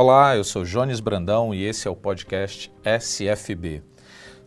Olá, eu sou Jones Brandão e esse é o podcast SFB.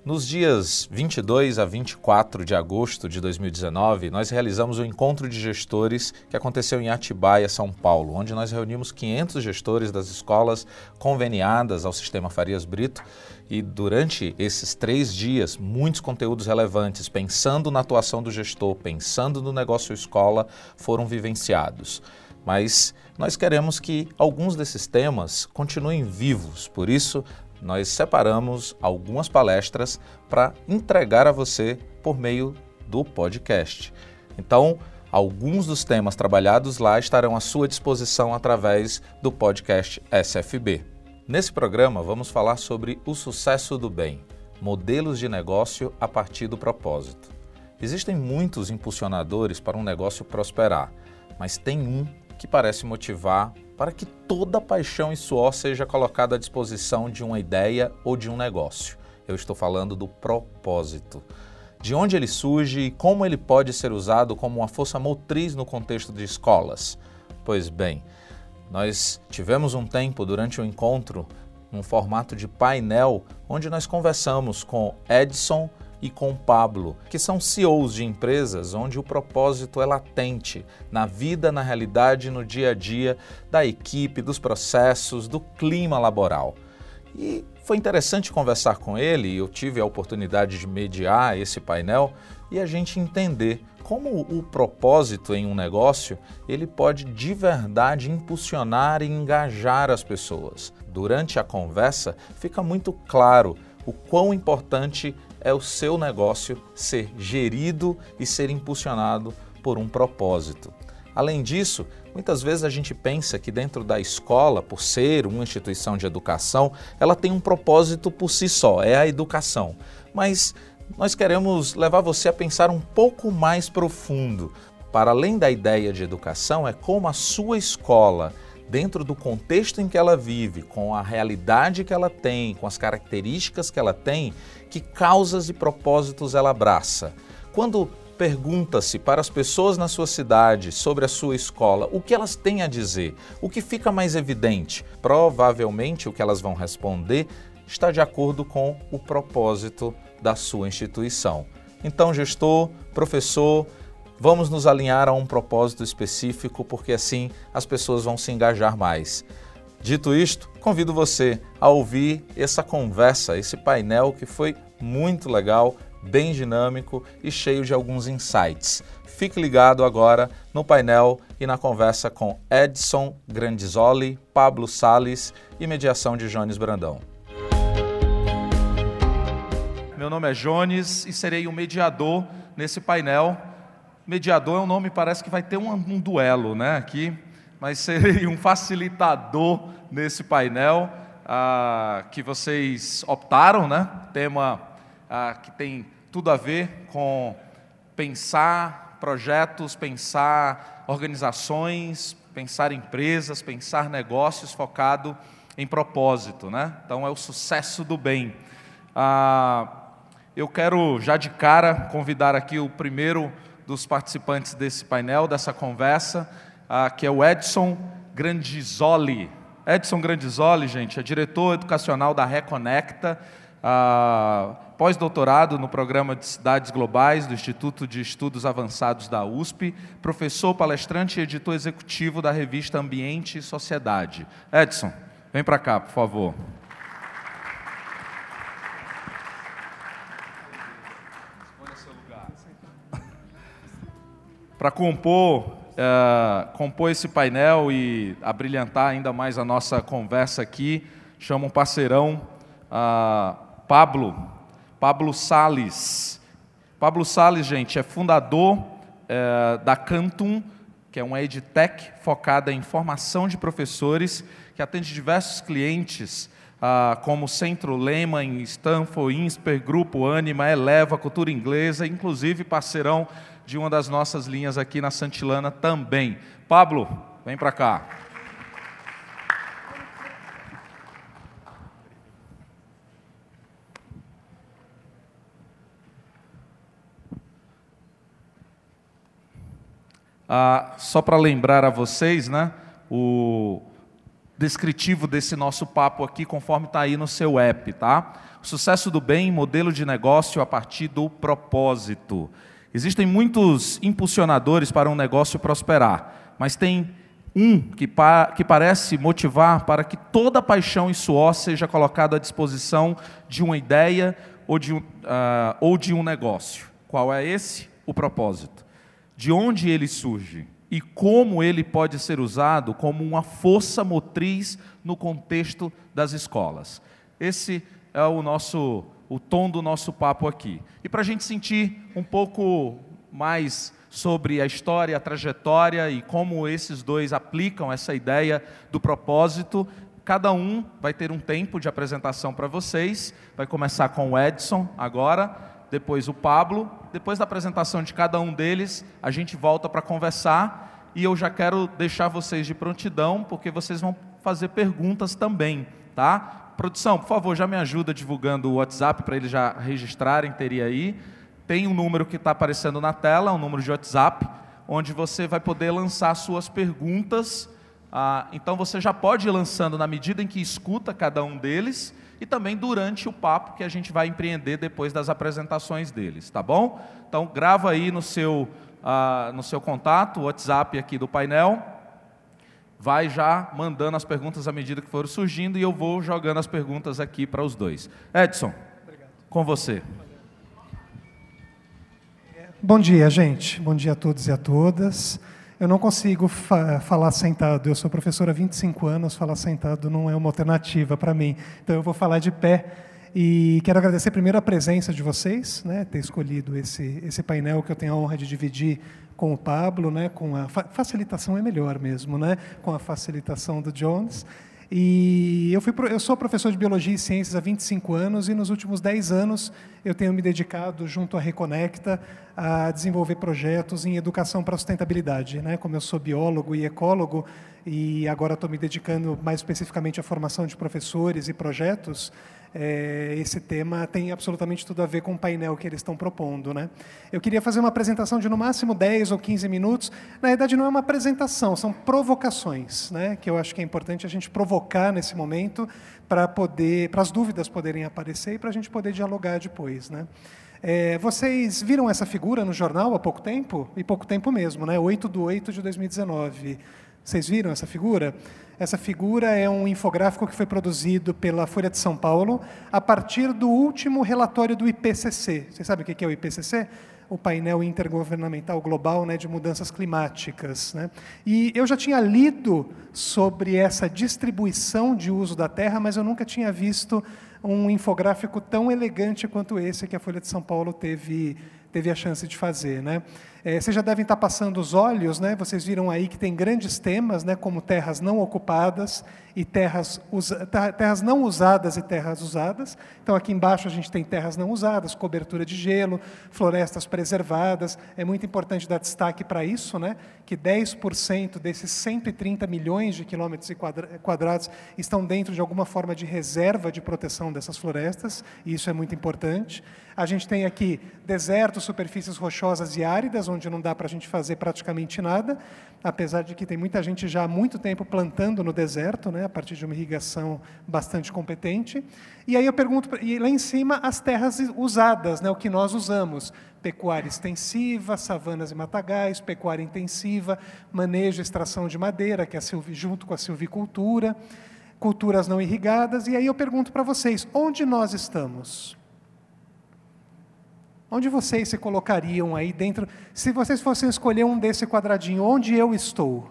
Nos dias 22 a 24 de agosto de 2019, nós realizamos o um encontro de gestores que aconteceu em Atibaia, São Paulo, onde nós reunimos 500 gestores das escolas conveniadas ao Sistema Farias Brito e durante esses três dias, muitos conteúdos relevantes, pensando na atuação do gestor, pensando no negócio escola, foram vivenciados. Mas nós queremos que alguns desses temas continuem vivos, por isso nós separamos algumas palestras para entregar a você por meio do podcast. Então, alguns dos temas trabalhados lá estarão à sua disposição através do podcast SFB. Nesse programa, vamos falar sobre o sucesso do bem, modelos de negócio a partir do propósito. Existem muitos impulsionadores para um negócio prosperar, mas tem um que parece motivar para que toda paixão e suor seja colocada à disposição de uma ideia ou de um negócio. Eu estou falando do propósito. De onde ele surge e como ele pode ser usado como uma força motriz no contexto de escolas? Pois bem, nós tivemos um tempo durante o encontro, um formato de painel, onde nós conversamos com Edson e com Pablo, que são CEOs de empresas onde o propósito é latente na vida, na realidade, no dia a dia da equipe, dos processos, do clima laboral. E foi interessante conversar com ele, eu tive a oportunidade de mediar esse painel e a gente entender como o propósito em um negócio, ele pode de verdade impulsionar e engajar as pessoas. Durante a conversa, fica muito claro o quão importante é o seu negócio ser gerido e ser impulsionado por um propósito. Além disso, muitas vezes a gente pensa que dentro da escola, por ser uma instituição de educação, ela tem um propósito por si só, é a educação. Mas nós queremos levar você a pensar um pouco mais profundo. Para além da ideia de educação, é como a sua escola dentro do contexto em que ela vive, com a realidade que ela tem, com as características que ela tem, que causas e propósitos ela abraça. Quando pergunta-se para as pessoas na sua cidade sobre a sua escola o que elas têm a dizer, o que fica mais evidente, provavelmente o que elas vão responder está de acordo com o propósito da sua instituição. Então, gestor, professor, Vamos nos alinhar a um propósito específico, porque assim as pessoas vão se engajar mais. Dito isto, convido você a ouvir essa conversa, esse painel que foi muito legal, bem dinâmico e cheio de alguns insights. Fique ligado agora no painel e na conversa com Edson Grandizoli, Pablo Sales e mediação de Jones Brandão. Meu nome é Jones e serei o mediador nesse painel mediador é um nome, parece que vai ter um, um duelo né, aqui, mas serei um facilitador nesse painel ah, que vocês optaram, né? Tema ah, que tem tudo a ver com pensar projetos, pensar organizações, pensar empresas, pensar negócios focado em propósito, né? Então é o sucesso do bem. Ah, eu quero já de cara convidar aqui o primeiro dos participantes desse painel, dessa conversa, ah, que é o Edson Grandizoli. Edson Grandizoli, gente, é diretor educacional da Reconecta, ah, pós-doutorado no programa de Cidades Globais do Instituto de Estudos Avançados da USP, professor, palestrante e editor executivo da revista Ambiente e Sociedade. Edson, vem para cá, por favor. para compor, uh, compor esse painel e abrilhantar ainda mais a nossa conversa aqui, chamo um parceirão, uh, Pablo, Pablo Sales. Pablo Sales, gente, é fundador uh, da Cantum, que é uma edtech focada em formação de professores, que atende diversos clientes, ah, como Centro Lehman, Stanford, Insper, Grupo Anima, Eleva, Cultura Inglesa, inclusive parceirão de uma das nossas linhas aqui na Santilana também. Pablo, vem para cá. Ah, só para lembrar a vocês, né, o descritivo desse nosso papo aqui, conforme está aí no seu app, tá? O sucesso do bem, modelo de negócio a partir do propósito. Existem muitos impulsionadores para um negócio prosperar, mas tem um que, pa que parece motivar para que toda paixão e suor seja colocado à disposição de uma ideia ou de, uh, ou de um negócio. Qual é esse? O propósito. De onde ele surge? e como ele pode ser usado como uma força motriz no contexto das escolas. Esse é o nosso o tom do nosso papo aqui. E para a gente sentir um pouco mais sobre a história, a trajetória e como esses dois aplicam essa ideia do propósito, cada um vai ter um tempo de apresentação para vocês. Vai começar com o Edson agora, depois o Pablo. Depois da apresentação de cada um deles, a gente volta para conversar e eu já quero deixar vocês de prontidão, porque vocês vão fazer perguntas também, tá? Produção, por favor, já me ajuda divulgando o WhatsApp para eles já registrarem, teria aí. Tem um número que está aparecendo na tela, um número de WhatsApp, onde você vai poder lançar suas perguntas. Ah, então você já pode ir lançando na medida em que escuta cada um deles e também durante o papo que a gente vai empreender depois das apresentações deles, tá bom? Então grava aí no seu, ah, no seu contato, o WhatsApp aqui do painel vai já mandando as perguntas à medida que forem surgindo e eu vou jogando as perguntas aqui para os dois. Edson, Obrigado. com você. Bom dia, gente. Bom dia a todos e a todas. Eu não consigo fa falar sentado. Eu sou professor há 25 anos, falar sentado não é uma alternativa para mim. Então eu vou falar de pé. E quero agradecer primeiro a presença de vocês, né, ter escolhido esse, esse painel que eu tenho a honra de dividir com o Pablo, né, com a fa facilitação é melhor mesmo, né, com a facilitação do Jones. E eu, fui, eu sou professor de Biologia e Ciências há 25 anos e nos últimos 10 anos eu tenho me dedicado, junto à Reconecta, a desenvolver projetos em educação para sustentabilidade. Né? Como eu sou biólogo e ecólogo e agora estou me dedicando mais especificamente à formação de professores e projetos, é, esse tema tem absolutamente tudo a ver com o painel que eles estão propondo. Né? Eu queria fazer uma apresentação de no máximo 10 ou 15 minutos. Na verdade, não é uma apresentação, são provocações, né? que eu acho que é importante a gente provocar nesse momento para poder, para as dúvidas poderem aparecer e para a gente poder dialogar depois. Né? É, vocês viram essa figura no jornal há pouco tempo? E pouco tempo mesmo, né? 8 de 8 de 2019. Vocês viram essa figura? Essa figura é um infográfico que foi produzido pela Folha de São Paulo a partir do último relatório do IPCC. Vocês sabem o que é o IPCC? O painel intergovernamental global né, de mudanças climáticas. Né? E eu já tinha lido sobre essa distribuição de uso da terra, mas eu nunca tinha visto um infográfico tão elegante quanto esse que a Folha de São Paulo teve, teve a chance de fazer. Né? É, vocês já devem estar passando os olhos, né? vocês viram aí que tem grandes temas, né? como terras não ocupadas e terras, terras não usadas e terras usadas. Então, aqui embaixo a gente tem terras não usadas, cobertura de gelo, florestas preservadas. É muito importante dar destaque para isso, né? que 10% desses 130 milhões de quilômetros quadrados estão dentro de alguma forma de reserva de proteção dessas florestas, e isso é muito importante. A gente tem aqui desertos, superfícies rochosas e áridas, onde não dá para a gente fazer praticamente nada, apesar de que tem muita gente já há muito tempo plantando no deserto, né, a partir de uma irrigação bastante competente. E aí eu pergunto, e lá em cima as terras usadas, né, o que nós usamos, pecuária extensiva, savanas e matagais, pecuária intensiva, manejo e extração de madeira, que é silvi, junto com a silvicultura, culturas não irrigadas. E aí eu pergunto para vocês, onde nós estamos? Onde vocês se colocariam aí dentro? Se vocês fossem escolher um desse quadradinho, onde eu estou?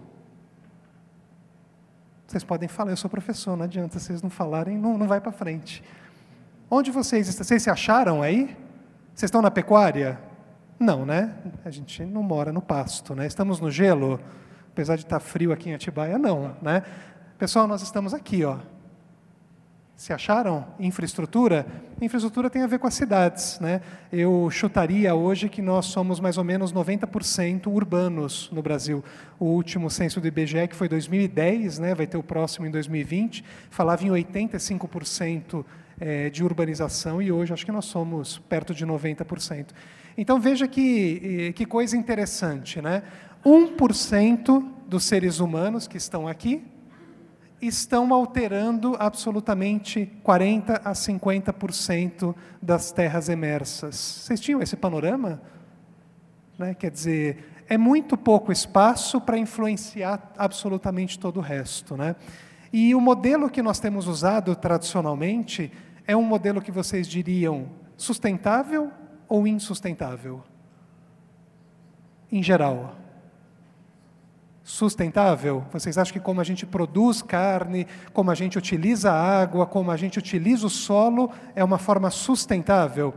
Vocês podem falar, eu sou professor, não adianta, vocês não falarem, não, não vai para frente. Onde vocês estão? Vocês se acharam aí? Vocês estão na pecuária? Não, né? A gente não mora no pasto, né? Estamos no gelo, apesar de estar frio aqui em Atibaia, não, né? Pessoal, nós estamos aqui, ó. Se acharam? Infraestrutura? Infraestrutura tem a ver com as cidades. Né? Eu chutaria hoje que nós somos mais ou menos 90% urbanos no Brasil. O último censo do IBGE, que foi 2010, né, vai ter o próximo em 2020, falava em 85% eh, de urbanização e hoje acho que nós somos perto de 90%. Então veja que, eh, que coisa interessante. Né? 1% dos seres humanos que estão aqui estão alterando absolutamente 40 a 50% das terras emersas. Vocês tinham esse panorama? Né? Quer dizer, é muito pouco espaço para influenciar absolutamente todo o resto. Né? E o modelo que nós temos usado tradicionalmente é um modelo que vocês diriam sustentável ou insustentável? Em geral sustentável? Vocês acham que como a gente produz carne, como a gente utiliza água, como a gente utiliza o solo, é uma forma sustentável?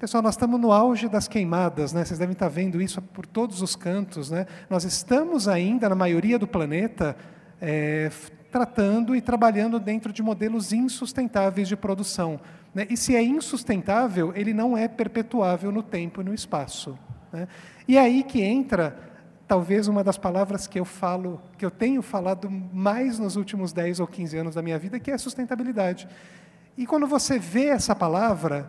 Pessoal, nós estamos no auge das queimadas, né? Vocês devem estar vendo isso por todos os cantos, né? Nós estamos ainda, na maioria do planeta, é, tratando e trabalhando dentro de modelos insustentáveis de produção. Né? E se é insustentável, ele não é perpetuável no tempo e no espaço. Né? E é aí que entra talvez uma das palavras que eu falo, que eu tenho falado mais nos últimos 10 ou 15 anos da minha vida, que é sustentabilidade. E quando você vê essa palavra,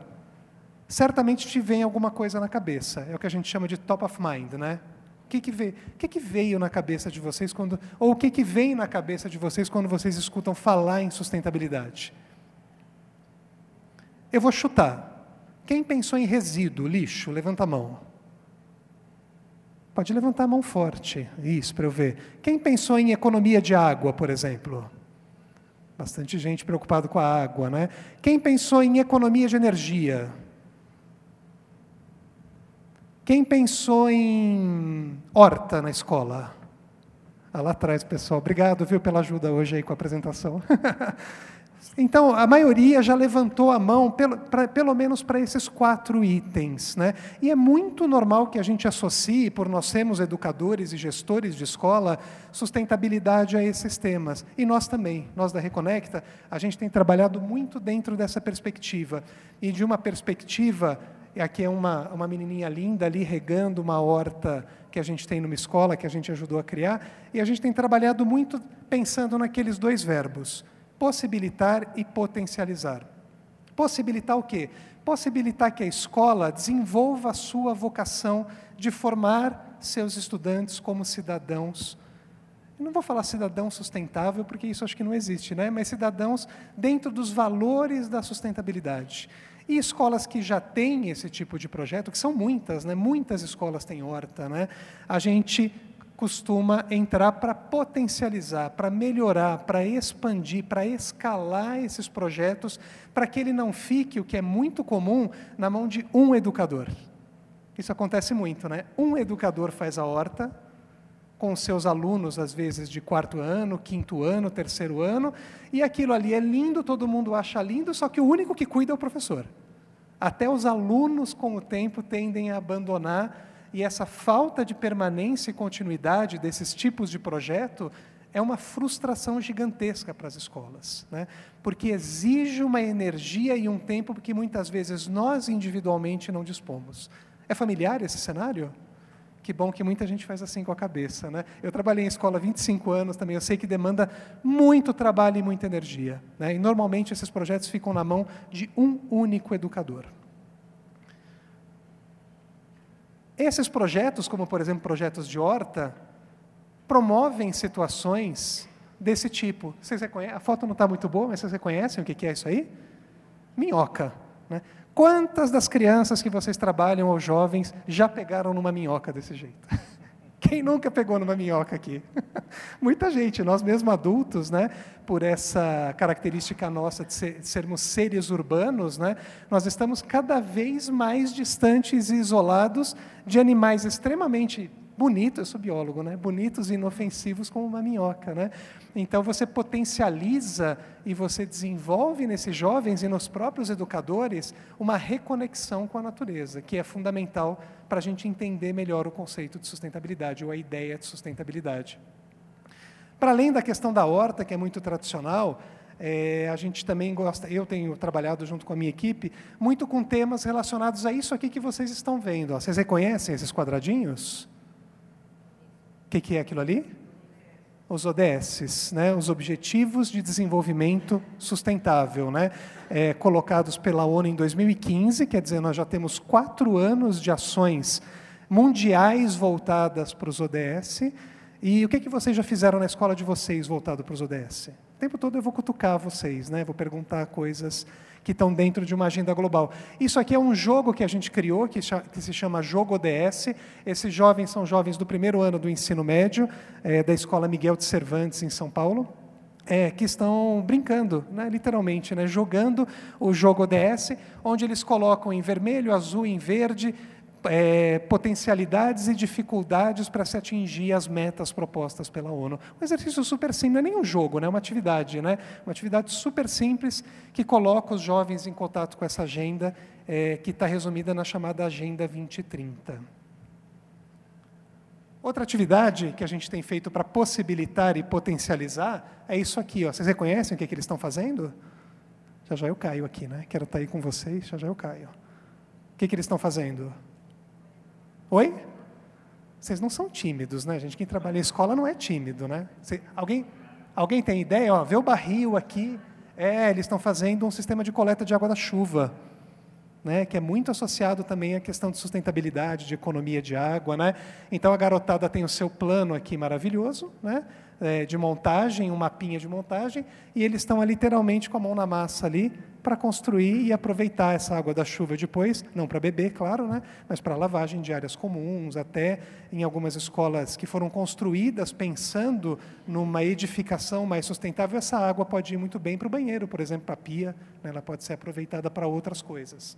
certamente te vem alguma coisa na cabeça. É o que a gente chama de top of mind, né? O que, que, veio, o que, que veio na cabeça de vocês quando, ou o que, que vem na cabeça de vocês quando vocês escutam falar em sustentabilidade? Eu vou chutar. Quem pensou em resíduo, lixo, levanta a mão. Pode levantar a mão forte, isso, para eu ver. Quem pensou em economia de água, por exemplo? Bastante gente preocupada com a água, né? Quem pensou em economia de energia? Quem pensou em horta na escola? Ah, lá atrás, pessoal. Obrigado, viu, pela ajuda hoje aí com a apresentação. Então, a maioria já levantou a mão, pelo, pra, pelo menos para esses quatro itens. Né? E é muito normal que a gente associe, por nós sermos educadores e gestores de escola, sustentabilidade a esses temas. E nós também, nós da Reconecta, a gente tem trabalhado muito dentro dessa perspectiva. E de uma perspectiva, aqui é uma, uma menininha linda ali regando uma horta que a gente tem numa escola, que a gente ajudou a criar, e a gente tem trabalhado muito pensando naqueles dois verbos possibilitar e potencializar. Possibilitar o quê? Possibilitar que a escola desenvolva a sua vocação de formar seus estudantes como cidadãos. Eu não vou falar cidadão sustentável, porque isso acho que não existe, né? mas cidadãos dentro dos valores da sustentabilidade. E escolas que já têm esse tipo de projeto, que são muitas, né? muitas escolas têm horta, né? a gente costuma entrar para potencializar, para melhorar, para expandir, para escalar esses projetos, para que ele não fique, o que é muito comum, na mão de um educador. Isso acontece muito, né? Um educador faz a horta, com seus alunos, às vezes de quarto ano, quinto ano, terceiro ano, e aquilo ali é lindo, todo mundo acha lindo, só que o único que cuida é o professor. Até os alunos, com o tempo, tendem a abandonar e essa falta de permanência e continuidade desses tipos de projeto é uma frustração gigantesca para as escolas, né? porque exige uma energia e um tempo que muitas vezes nós individualmente não dispomos. É familiar esse cenário? Que bom que muita gente faz assim com a cabeça. Né? Eu trabalhei em escola há 25 anos também, eu sei que demanda muito trabalho e muita energia. Né? E normalmente esses projetos ficam na mão de um único educador. Esses projetos, como por exemplo projetos de horta, promovem situações desse tipo. Vocês reconhecem? A foto não está muito boa, mas vocês reconhecem o que é isso aí? Minhoca. Né? Quantas das crianças que vocês trabalham ou jovens já pegaram numa minhoca desse jeito? Quem nunca pegou numa minhoca aqui? Muita gente, nós mesmos adultos, né, por essa característica nossa de, ser, de, sermos seres urbanos, né, nós estamos cada vez mais distantes e isolados de animais extremamente bonitos, eu sou biólogo, né? bonitos e inofensivos como uma minhoca. Né? Então você potencializa e você desenvolve nesses jovens e nos próprios educadores uma reconexão com a natureza, que é fundamental para a gente entender melhor o conceito de sustentabilidade ou a ideia de sustentabilidade. Para além da questão da horta, que é muito tradicional, é, a gente também gosta, eu tenho trabalhado junto com a minha equipe, muito com temas relacionados a isso aqui que vocês estão vendo. Ó. Vocês reconhecem esses quadradinhos? O que, que é aquilo ali? Os ODS, né? os Objetivos de Desenvolvimento Sustentável, né? É, colocados pela ONU em 2015, quer dizer, nós já temos quatro anos de ações mundiais voltadas para os ODS. E o que, que vocês já fizeram na escola de vocês voltado para os ODS? O tempo todo eu vou cutucar vocês, né? vou perguntar coisas que estão dentro de uma agenda global. Isso aqui é um jogo que a gente criou, que, se chama Jogo ODS. Esses jovens são jovens do primeiro ano do ensino médio, é, da Escola Miguel de Cervantes, em São Paulo. É, que estão brincando, né, literalmente, né, jogando o jogo ODS, onde eles colocam em vermelho, azul em verde é, potencialidades e dificuldades para se atingir as metas propostas pela ONU. Um exercício super simples, não é nem um jogo, né? é uma atividade, né? uma atividade super simples que coloca os jovens em contato com essa agenda, é, que está resumida na chamada Agenda 2030. Outra atividade que a gente tem feito para possibilitar e potencializar é isso aqui. Ó. Vocês reconhecem o que, é que eles estão fazendo? Já já eu caio aqui, né? Quero estar tá aí com vocês, já já eu caio. O que, é que eles estão fazendo? Oi? Vocês não são tímidos, né, gente? Quem trabalha em escola não é tímido, né? Alguém, alguém tem ideia? Ó, vê o barril aqui. É, eles estão fazendo um sistema de coleta de água da chuva. Né, que é muito associado também à questão de sustentabilidade, de economia de água. Né? Então, a garotada tem o seu plano aqui maravilhoso, né? É, de montagem, um mapinha de montagem, e eles estão literalmente com a mão na massa ali para construir e aproveitar essa água da chuva depois, não para beber, claro, né, mas para lavagem de áreas comuns, até em algumas escolas que foram construídas pensando numa edificação mais sustentável, essa água pode ir muito bem para o banheiro, por exemplo, para a pia, né, ela pode ser aproveitada para outras coisas.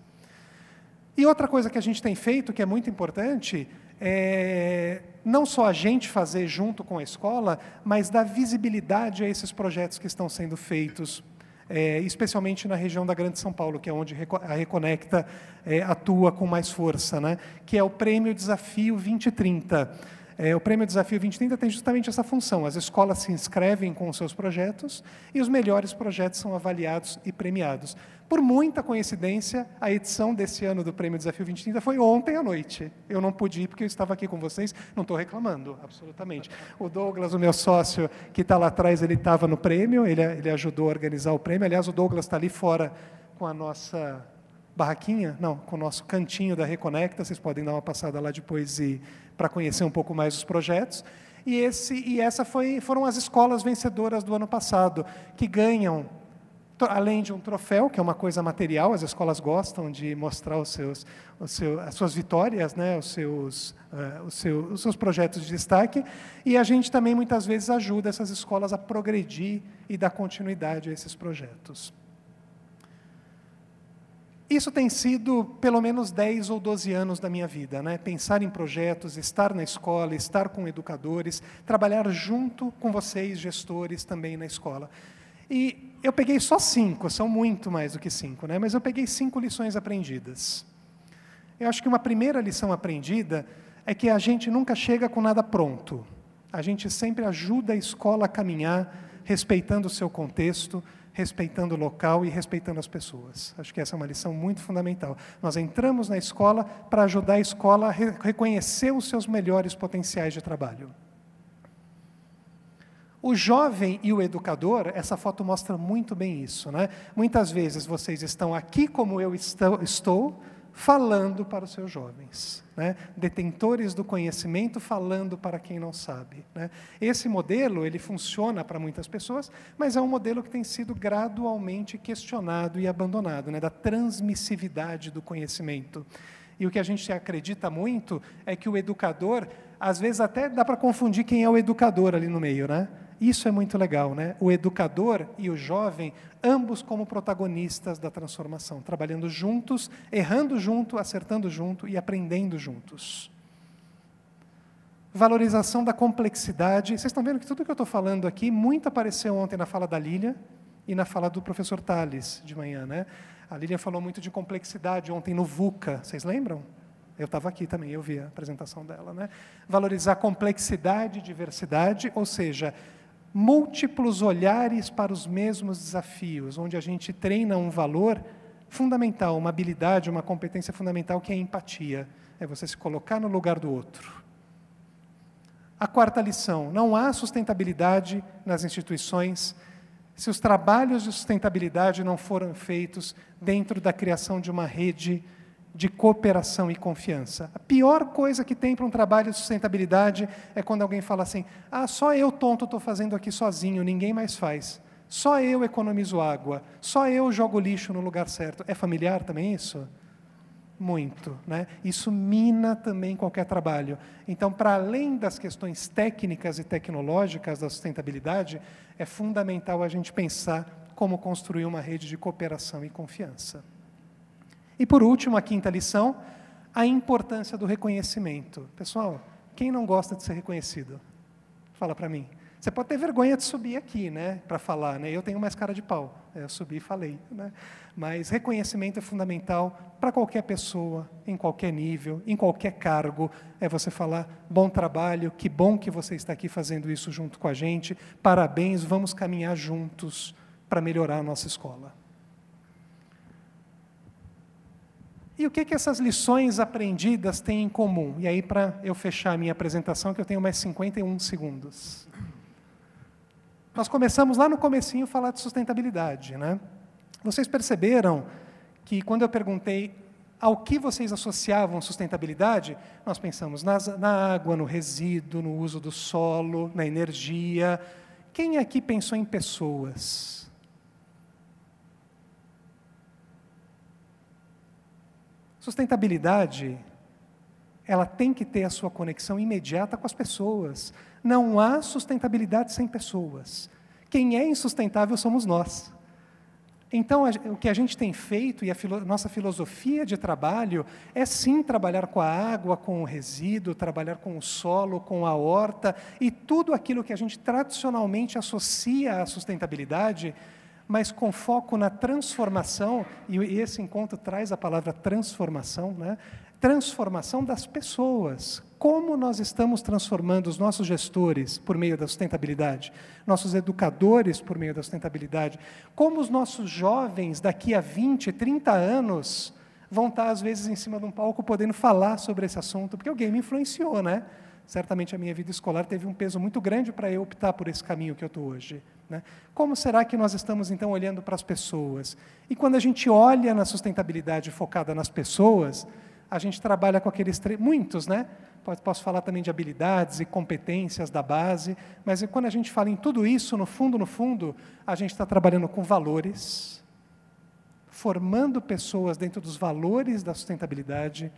E outra coisa que a gente tem feito, que é muito importante, é não só a gente fazer junto com a escola, mas dar visibilidade a esses projetos que estão sendo feitos, é, especialmente na região da Grande São Paulo, que é onde a Reconecta é, atua com mais força, né? que é o Prêmio Desafio 2030. É, o Prêmio Desafio 2030 tem justamente essa função. As escolas se inscrevem com os seus projetos e os melhores projetos são avaliados e premiados. Por muita coincidência, a edição desse ano do Prêmio Desafio 2030 foi ontem à noite. Eu não pude ir porque eu estava aqui com vocês, não estou reclamando, absolutamente. O Douglas, o meu sócio, que está lá atrás, ele estava no prêmio, ele, ele ajudou a organizar o prêmio. Aliás, o Douglas está ali fora com a nossa barraquinha, não, com o nosso cantinho da Reconecta, vocês podem dar uma passada lá depois e para conhecer um pouco mais os projetos. E, esse, e essa foi, foram as escolas vencedoras do ano passado, que ganham, além de um troféu, que é uma coisa material, as escolas gostam de mostrar os seus, os seu, as suas vitórias, né, os, seus, uh, os, seu, os seus projetos de destaque, e a gente também muitas vezes ajuda essas escolas a progredir e dar continuidade a esses projetos. Isso tem sido pelo menos 10 ou 12 anos da minha vida, né? Pensar em projetos, estar na escola, estar com educadores, trabalhar junto com vocês, gestores, também na escola. E eu peguei só cinco, são muito mais do que cinco, né? Mas eu peguei cinco lições aprendidas. Eu acho que uma primeira lição aprendida é que a gente nunca chega com nada pronto. A gente sempre ajuda a escola a caminhar, respeitando o seu contexto, respeitando o local e respeitando as pessoas. Acho que essa é uma lição muito fundamental. Nós entramos na escola para ajudar a escola a re reconhecer os seus melhores potenciais de trabalho. O jovem e o educador, essa foto mostra muito bem isso. Né? Muitas vezes vocês estão aqui como eu estou, falando para os seus jovens, né? detentores do conhecimento falando para quem não sabe. Né? Esse modelo ele funciona para muitas pessoas, mas é um modelo que tem sido gradualmente questionado e abandonado, né? da transmissividade do conhecimento. E o que a gente acredita muito é que o educador, às vezes até dá para confundir quem é o educador ali no meio, né? Isso é muito legal, né? O educador e o jovem, ambos como protagonistas da transformação, trabalhando juntos, errando junto, acertando junto e aprendendo juntos. Valorização da complexidade. Vocês estão vendo que tudo que eu estou falando aqui, muito apareceu ontem na fala da Lília e na fala do professor Tales de manhã, né? A Lília falou muito de complexidade ontem no VUCA, vocês lembram? Eu estava aqui também, eu vi a apresentação dela. Né? Valorizar complexidade e diversidade, ou seja, múltiplos olhares para os mesmos desafios, onde a gente treina um valor fundamental, uma habilidade, uma competência fundamental que é a empatia. É você se colocar no lugar do outro. A quarta lição: não há sustentabilidade nas instituições se os trabalhos de sustentabilidade não foram feitos dentro da criação de uma rede de cooperação e confiança. A pior coisa que tem para um trabalho de sustentabilidade é quando alguém fala assim: ah, só eu tonto estou fazendo aqui sozinho, ninguém mais faz. Só eu economizo água, só eu jogo lixo no lugar certo. É familiar também isso? Muito. Né? Isso mina também qualquer trabalho. Então, para além das questões técnicas e tecnológicas da sustentabilidade, é fundamental a gente pensar como construir uma rede de cooperação e confiança. E por último, a quinta lição, a importância do reconhecimento. Pessoal, quem não gosta de ser reconhecido? Fala para mim. Você pode ter vergonha de subir aqui, né, para falar, né? Eu tenho mais cara de pau. Eu subi e falei, né? Mas reconhecimento é fundamental para qualquer pessoa, em qualquer nível, em qualquer cargo. É você falar: bom trabalho, que bom que você está aqui fazendo isso junto com a gente. Parabéns, vamos caminhar juntos para melhorar a nossa escola. E o que, que essas lições aprendidas têm em comum? E aí, para eu fechar a minha apresentação, que eu tenho mais 51 segundos. Nós começamos lá no comecinho a falar de sustentabilidade, né? Vocês perceberam que quando eu perguntei ao que vocês associavam sustentabilidade, nós pensamos nas, na água, no resíduo, no uso do solo, na energia. Quem aqui pensou em pessoas? Sustentabilidade, ela tem que ter a sua conexão imediata com as pessoas. Não há sustentabilidade sem pessoas. Quem é insustentável somos nós. Então, o que a gente tem feito e a filo nossa filosofia de trabalho é sim trabalhar com a água, com o resíduo, trabalhar com o solo, com a horta e tudo aquilo que a gente tradicionalmente associa à sustentabilidade, mas com foco na transformação, e esse encontro traz a palavra transformação, né? transformação das pessoas. Como nós estamos transformando os nossos gestores por meio da sustentabilidade, nossos educadores por meio da sustentabilidade, como os nossos jovens daqui a 20, 30 anos vão estar, às vezes, em cima de um palco podendo falar sobre esse assunto, porque o game influenciou, né? Certamente a minha vida escolar teve um peso muito grande para eu optar por esse caminho que eu estou hoje. Né? Como será que nós estamos, então, olhando para as pessoas? E quando a gente olha na sustentabilidade focada nas pessoas, a gente trabalha com aqueles muitos, né? Posso falar também de habilidades e competências da base, mas quando a gente fala em tudo isso, no fundo, no fundo, a gente está trabalhando com valores, formando pessoas dentro dos valores da sustentabilidade,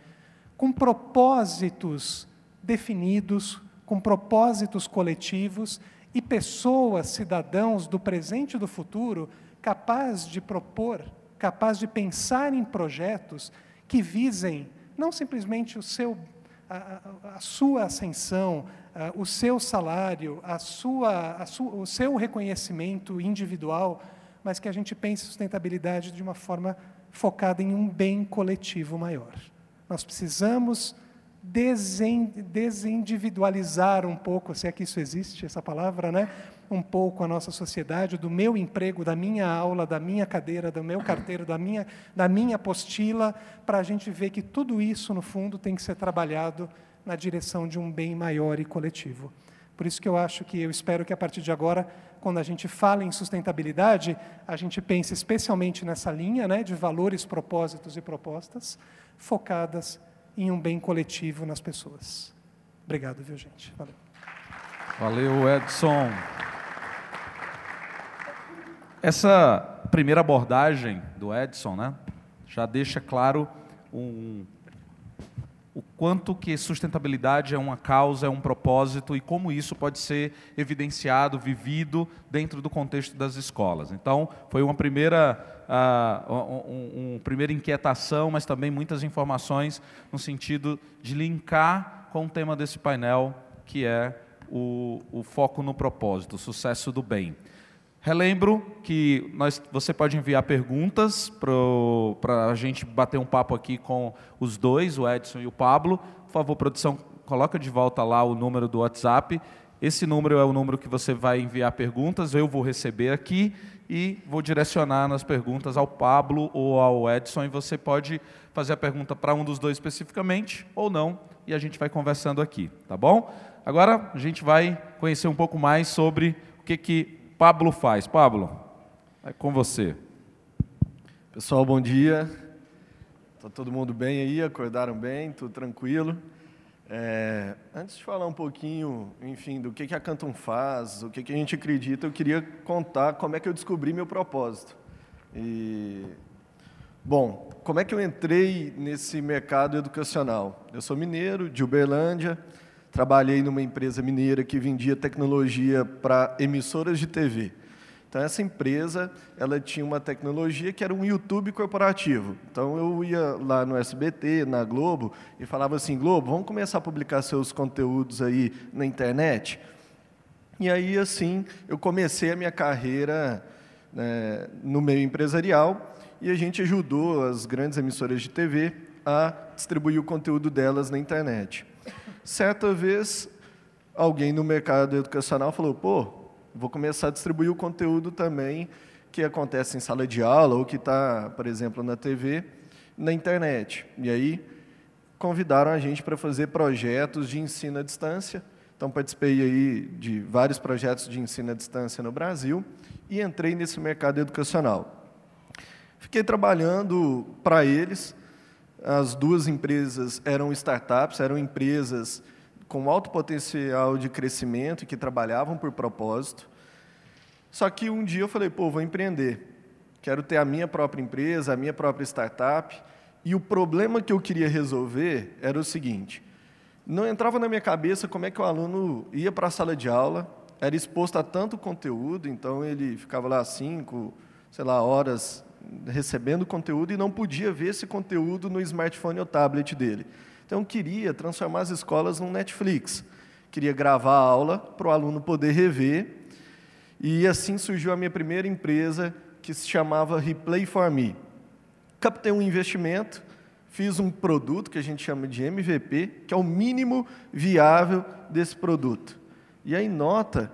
com propósitos definidos, com propósitos coletivos e pessoas, cidadãos do presente e do futuro, capazes de propor, capazes de pensar em projetos que visem não simplesmente o seu, a, a sua ascensão, a, o seu salário, a sua, a sua, o seu reconhecimento individual, mas que a gente pense sustentabilidade de uma forma focada em um bem coletivo maior. Nós precisamos desindividualizar um pouco, se é que isso existe, essa palavra, né? um pouco a nossa sociedade, do meu emprego, da minha aula, da minha cadeira, do meu carteiro, da minha, da minha apostila, para a gente ver que tudo isso, no fundo, tem que ser trabalhado na direção de um bem maior e coletivo. Por isso que eu acho que eu espero que a partir de agora, quando a gente fala em sustentabilidade, a gente pense especialmente nessa linha né, de valores, propósitos e propostas focadas em um bem coletivo nas pessoas. Obrigado, viu, gente? Valeu. Valeu, Edson. Essa primeira abordagem do Edson, né, já deixa claro um, o quanto que sustentabilidade é uma causa, é um propósito e como isso pode ser evidenciado, vivido dentro do contexto das escolas. Então, foi uma primeira, uh, um, um, primeira inquietação, mas também muitas informações no sentido de linkar com o tema desse painel, que é o, o foco no propósito, o sucesso do bem. Relembro que nós, você pode enviar perguntas para a gente bater um papo aqui com os dois, o Edson e o Pablo. Por favor, produção, coloca de volta lá o número do WhatsApp. Esse número é o número que você vai enviar perguntas, eu vou receber aqui e vou direcionar nas perguntas ao Pablo ou ao Edson e você pode fazer a pergunta para um dos dois especificamente ou não e a gente vai conversando aqui, tá bom? Agora a gente vai conhecer um pouco mais sobre o que, que Pablo faz. Pablo, é com você. Pessoal, bom dia. Está todo mundo bem aí? Acordaram bem? Tudo tranquilo? É, antes de falar um pouquinho, enfim, do que, que a Canton faz, o que, que a gente acredita, eu queria contar como é que eu descobri meu propósito. E, bom, como é que eu entrei nesse mercado educacional? Eu sou mineiro, de Uberlândia, trabalhei numa empresa mineira que vendia tecnologia para emissoras de TV. Então essa empresa, ela tinha uma tecnologia que era um YouTube corporativo. Então eu ia lá no SBT, na Globo e falava assim: "Globo, vamos começar a publicar seus conteúdos aí na internet?" E aí assim, eu comecei a minha carreira né, no meio empresarial e a gente ajudou as grandes emissoras de TV a distribuir o conteúdo delas na internet. Certa vez, alguém no mercado educacional falou: "Pô, vou começar a distribuir o conteúdo também que acontece em sala de aula ou que está, por exemplo, na TV, na internet. E aí convidaram a gente para fazer projetos de ensino à distância. Então participei aí de vários projetos de ensino à distância no Brasil e entrei nesse mercado educacional. Fiquei trabalhando para eles. As duas empresas eram startups, eram empresas com alto potencial de crescimento que trabalhavam por propósito. Só que um dia eu falei, pô, vou empreender. Quero ter a minha própria empresa, a minha própria startup. E o problema que eu queria resolver era o seguinte: não entrava na minha cabeça como é que o aluno ia para a sala de aula, era exposto a tanto conteúdo, então ele ficava lá cinco, sei lá, horas recebendo conteúdo e não podia ver esse conteúdo no smartphone ou tablet dele. Então, queria transformar as escolas num Netflix. Queria gravar a aula para o aluno poder rever. E assim surgiu a minha primeira empresa, que se chamava Replay for Me. Captei um investimento, fiz um produto que a gente chama de MVP, que é o mínimo viável desse produto. E aí nota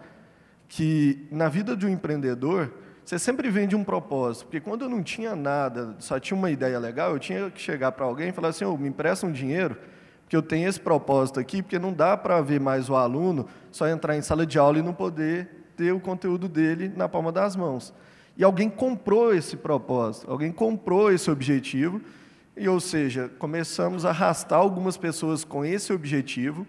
que na vida de um empreendedor, você sempre vende um propósito, porque quando eu não tinha nada, só tinha uma ideia legal, eu tinha que chegar para alguém e falar assim: oh, me empresta um dinheiro, porque eu tenho esse propósito aqui, porque não dá para ver mais o aluno só entrar em sala de aula e não poder ter o conteúdo dele na palma das mãos. E alguém comprou esse propósito, alguém comprou esse objetivo, e ou seja, começamos a arrastar algumas pessoas com esse objetivo.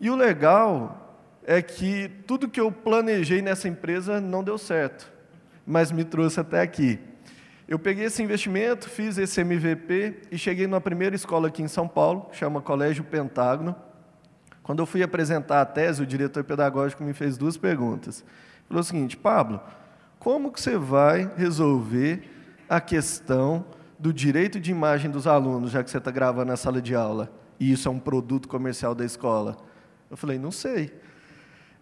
E o legal é que tudo que eu planejei nessa empresa não deu certo mas me trouxe até aqui. Eu peguei esse investimento, fiz esse MVP e cheguei numa primeira escola aqui em São Paulo, chama Colégio Pentágono. Quando eu fui apresentar a tese, o diretor pedagógico me fez duas perguntas. Ele falou o seguinte: Pablo, como que você vai resolver a questão do direito de imagem dos alunos, já que você está gravando na sala de aula, e isso é um produto comercial da escola? Eu falei, não sei.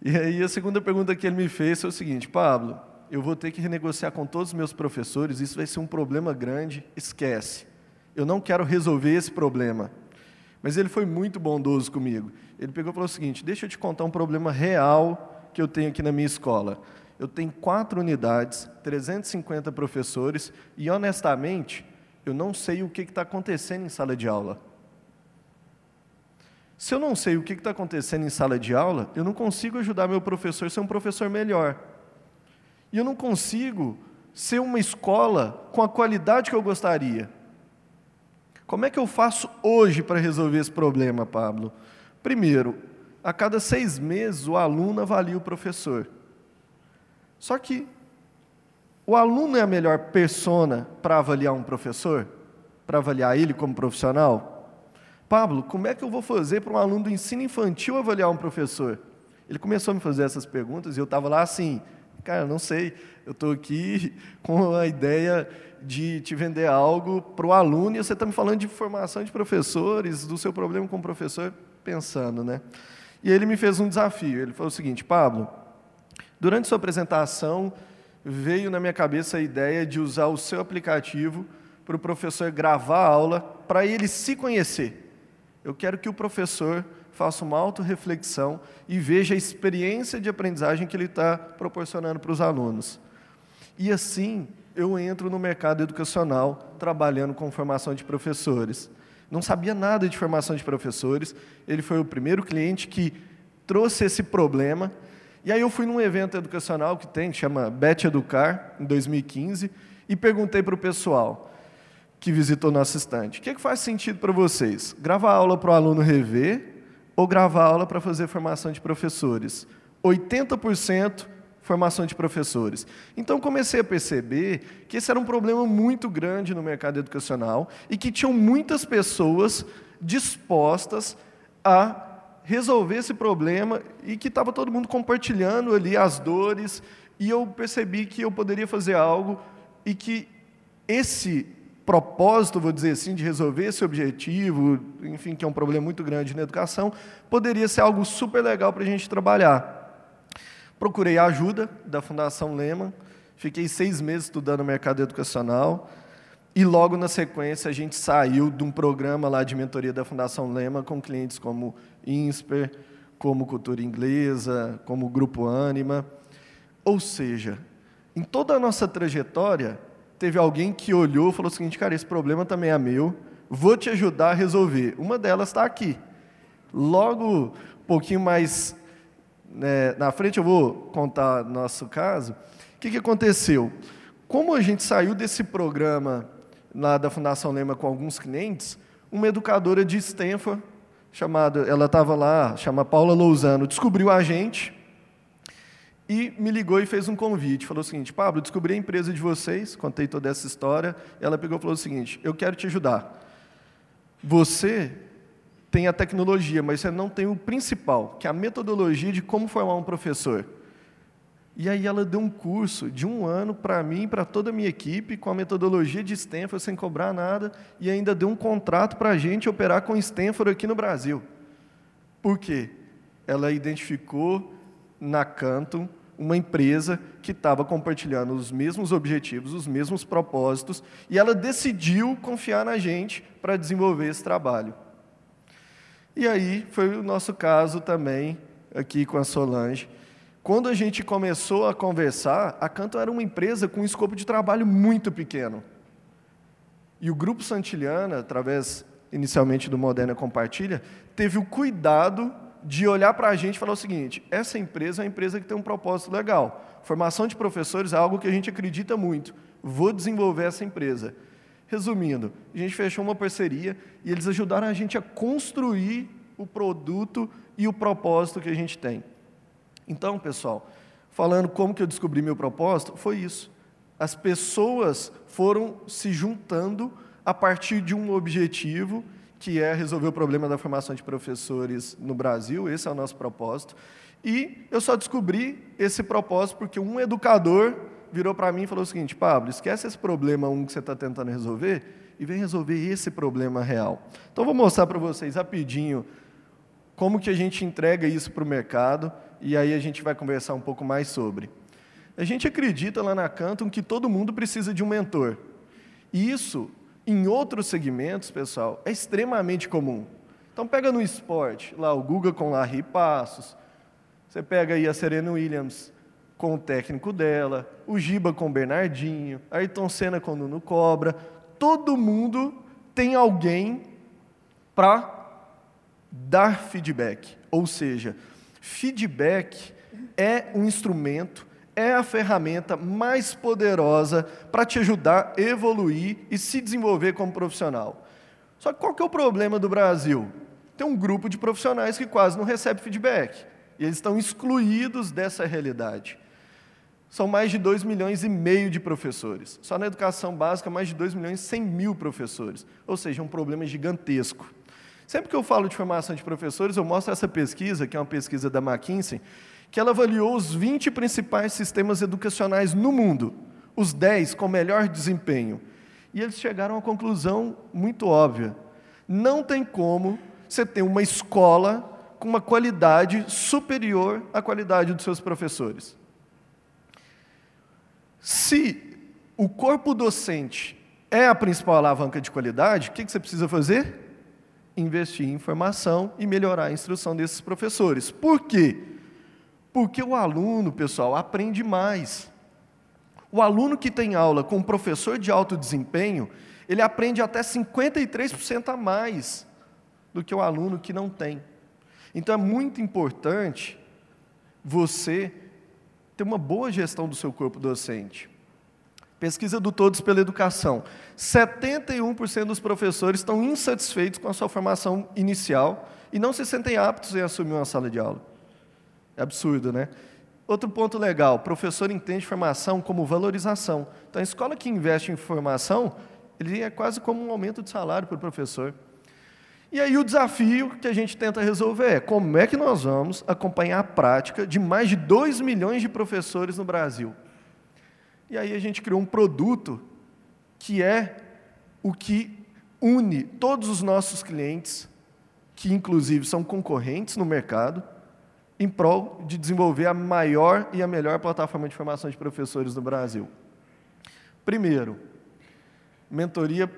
E aí a segunda pergunta que ele me fez foi o seguinte: Pablo, eu vou ter que renegociar com todos os meus professores, isso vai ser um problema grande, esquece. Eu não quero resolver esse problema. Mas ele foi muito bondoso comigo. Ele pegou e falou o seguinte: deixa eu te contar um problema real que eu tenho aqui na minha escola. Eu tenho quatro unidades, 350 professores, e honestamente, eu não sei o que está acontecendo em sala de aula. Se eu não sei o que está acontecendo em sala de aula, eu não consigo ajudar meu professor a ser um professor melhor. E eu não consigo ser uma escola com a qualidade que eu gostaria. Como é que eu faço hoje para resolver esse problema, Pablo? Primeiro, a cada seis meses o aluno avalia o professor. Só que o aluno é a melhor persona para avaliar um professor? Para avaliar ele como profissional? Pablo, como é que eu vou fazer para um aluno do ensino infantil avaliar um professor? Ele começou a me fazer essas perguntas e eu estava lá assim, Cara, não sei, eu estou aqui com a ideia de te vender algo para o aluno e você está me falando de formação de professores, do seu problema com o professor, pensando, né? E ele me fez um desafio. Ele falou o seguinte: Pablo, durante sua apresentação veio na minha cabeça a ideia de usar o seu aplicativo para o professor gravar a aula para ele se conhecer. Eu quero que o professor faça uma autorreflexão e veja a experiência de aprendizagem que ele está proporcionando para os alunos. E assim, eu entro no mercado educacional, trabalhando com formação de professores. Não sabia nada de formação de professores, ele foi o primeiro cliente que trouxe esse problema. E aí eu fui num evento educacional que tem, que chama Bet Educar, em 2015, e perguntei para o pessoal que visitou nosso estante, o que, é que faz sentido para vocês? Gravar aula para o aluno rever ou gravar aula para fazer formação de professores. 80% formação de professores. Então comecei a perceber que esse era um problema muito grande no mercado educacional e que tinham muitas pessoas dispostas a resolver esse problema e que estava todo mundo compartilhando ali as dores e eu percebi que eu poderia fazer algo e que esse propósito, vou dizer assim, de resolver esse objetivo, enfim, que é um problema muito grande na educação, poderia ser algo super legal para a gente trabalhar. Procurei a ajuda da Fundação Lehman, fiquei seis meses estudando mercado educacional, e logo na sequência a gente saiu de um programa lá de mentoria da Fundação Lema com clientes como INSPER, como Cultura Inglesa, como Grupo Anima. Ou seja, em toda a nossa trajetória, teve alguém que olhou e falou o seguinte, cara, esse problema também é meu, vou te ajudar a resolver. Uma delas está aqui. Logo, um pouquinho mais né, na frente, eu vou contar nosso caso. O que, que aconteceu? Como a gente saiu desse programa lá da Fundação Lema com alguns clientes, uma educadora de Stanford, chamada, ela estava lá, chama Paula Lousano, descobriu a gente e me ligou e fez um convite. Falou o seguinte: Pablo, descobri a empresa de vocês, contei toda essa história. Ela pegou e falou o seguinte: Eu quero te ajudar. Você tem a tecnologia, mas você não tem o principal, que é a metodologia de como formar um professor. E aí ela deu um curso de um ano para mim para toda a minha equipe, com a metodologia de Stanford, sem cobrar nada, e ainda deu um contrato para a gente operar com Stanford aqui no Brasil. Por quê? Ela identificou na Canton uma empresa que estava compartilhando os mesmos objetivos, os mesmos propósitos, e ela decidiu confiar na gente para desenvolver esse trabalho. E aí foi o nosso caso também aqui com a Solange. Quando a gente começou a conversar, a Canto era uma empresa com um escopo de trabalho muito pequeno. E o Grupo Santiliana, através inicialmente do Moderna Compartilha, teve o cuidado de olhar para a gente e falar o seguinte: essa empresa é uma empresa que tem um propósito legal. Formação de professores é algo que a gente acredita muito. Vou desenvolver essa empresa. Resumindo, a gente fechou uma parceria e eles ajudaram a gente a construir o produto e o propósito que a gente tem. Então, pessoal, falando como que eu descobri meu propósito, foi isso. As pessoas foram se juntando a partir de um objetivo que é resolver o problema da formação de professores no Brasil, esse é o nosso propósito. E eu só descobri esse propósito porque um educador virou para mim e falou o seguinte: Pablo, esquece esse problema um que você está tentando resolver e vem resolver esse problema real. Então, vou mostrar para vocês rapidinho como que a gente entrega isso para o mercado e aí a gente vai conversar um pouco mais sobre. A gente acredita lá na Canton que todo mundo precisa de um mentor. E isso em outros segmentos, pessoal, é extremamente comum. Então pega no esporte, lá o Guga com Larry Passos, você pega aí a Serena Williams com o técnico dela, o Giba com o Bernardinho, Ayrton Senna com o Nuno Cobra, todo mundo tem alguém para dar feedback. Ou seja, feedback é um instrumento é a ferramenta mais poderosa para te ajudar a evoluir e se desenvolver como profissional. Só que qual que é o problema do Brasil? Tem um grupo de profissionais que quase não recebe feedback. E eles estão excluídos dessa realidade. São mais de 2 milhões e meio de professores. Só na educação básica, mais de 2 milhões e 100 mil professores. Ou seja, um problema gigantesco. Sempre que eu falo de formação de professores, eu mostro essa pesquisa, que é uma pesquisa da McKinsey, que ela avaliou os 20 principais sistemas educacionais no mundo, os 10 com melhor desempenho. E eles chegaram uma conclusão muito óbvia. Não tem como você ter uma escola com uma qualidade superior à qualidade dos seus professores. Se o corpo docente é a principal alavanca de qualidade, o que você precisa fazer? Investir em formação e melhorar a instrução desses professores. Por quê? Porque o aluno, pessoal, aprende mais. O aluno que tem aula com um professor de alto desempenho, ele aprende até 53% a mais do que o aluno que não tem. Então é muito importante você ter uma boa gestão do seu corpo docente. Pesquisa do Todos pela Educação. 71% dos professores estão insatisfeitos com a sua formação inicial e não se sentem aptos em assumir uma sala de aula. É absurdo, né? Outro ponto legal, professor entende formação como valorização. Então, a escola que investe em formação, ele é quase como um aumento de salário para o professor. E aí o desafio que a gente tenta resolver é como é que nós vamos acompanhar a prática de mais de 2 milhões de professores no Brasil. E aí a gente criou um produto que é o que une todos os nossos clientes, que inclusive são concorrentes no mercado, em prol de desenvolver a maior e a melhor plataforma de formação de professores no Brasil. Primeiro, mentoria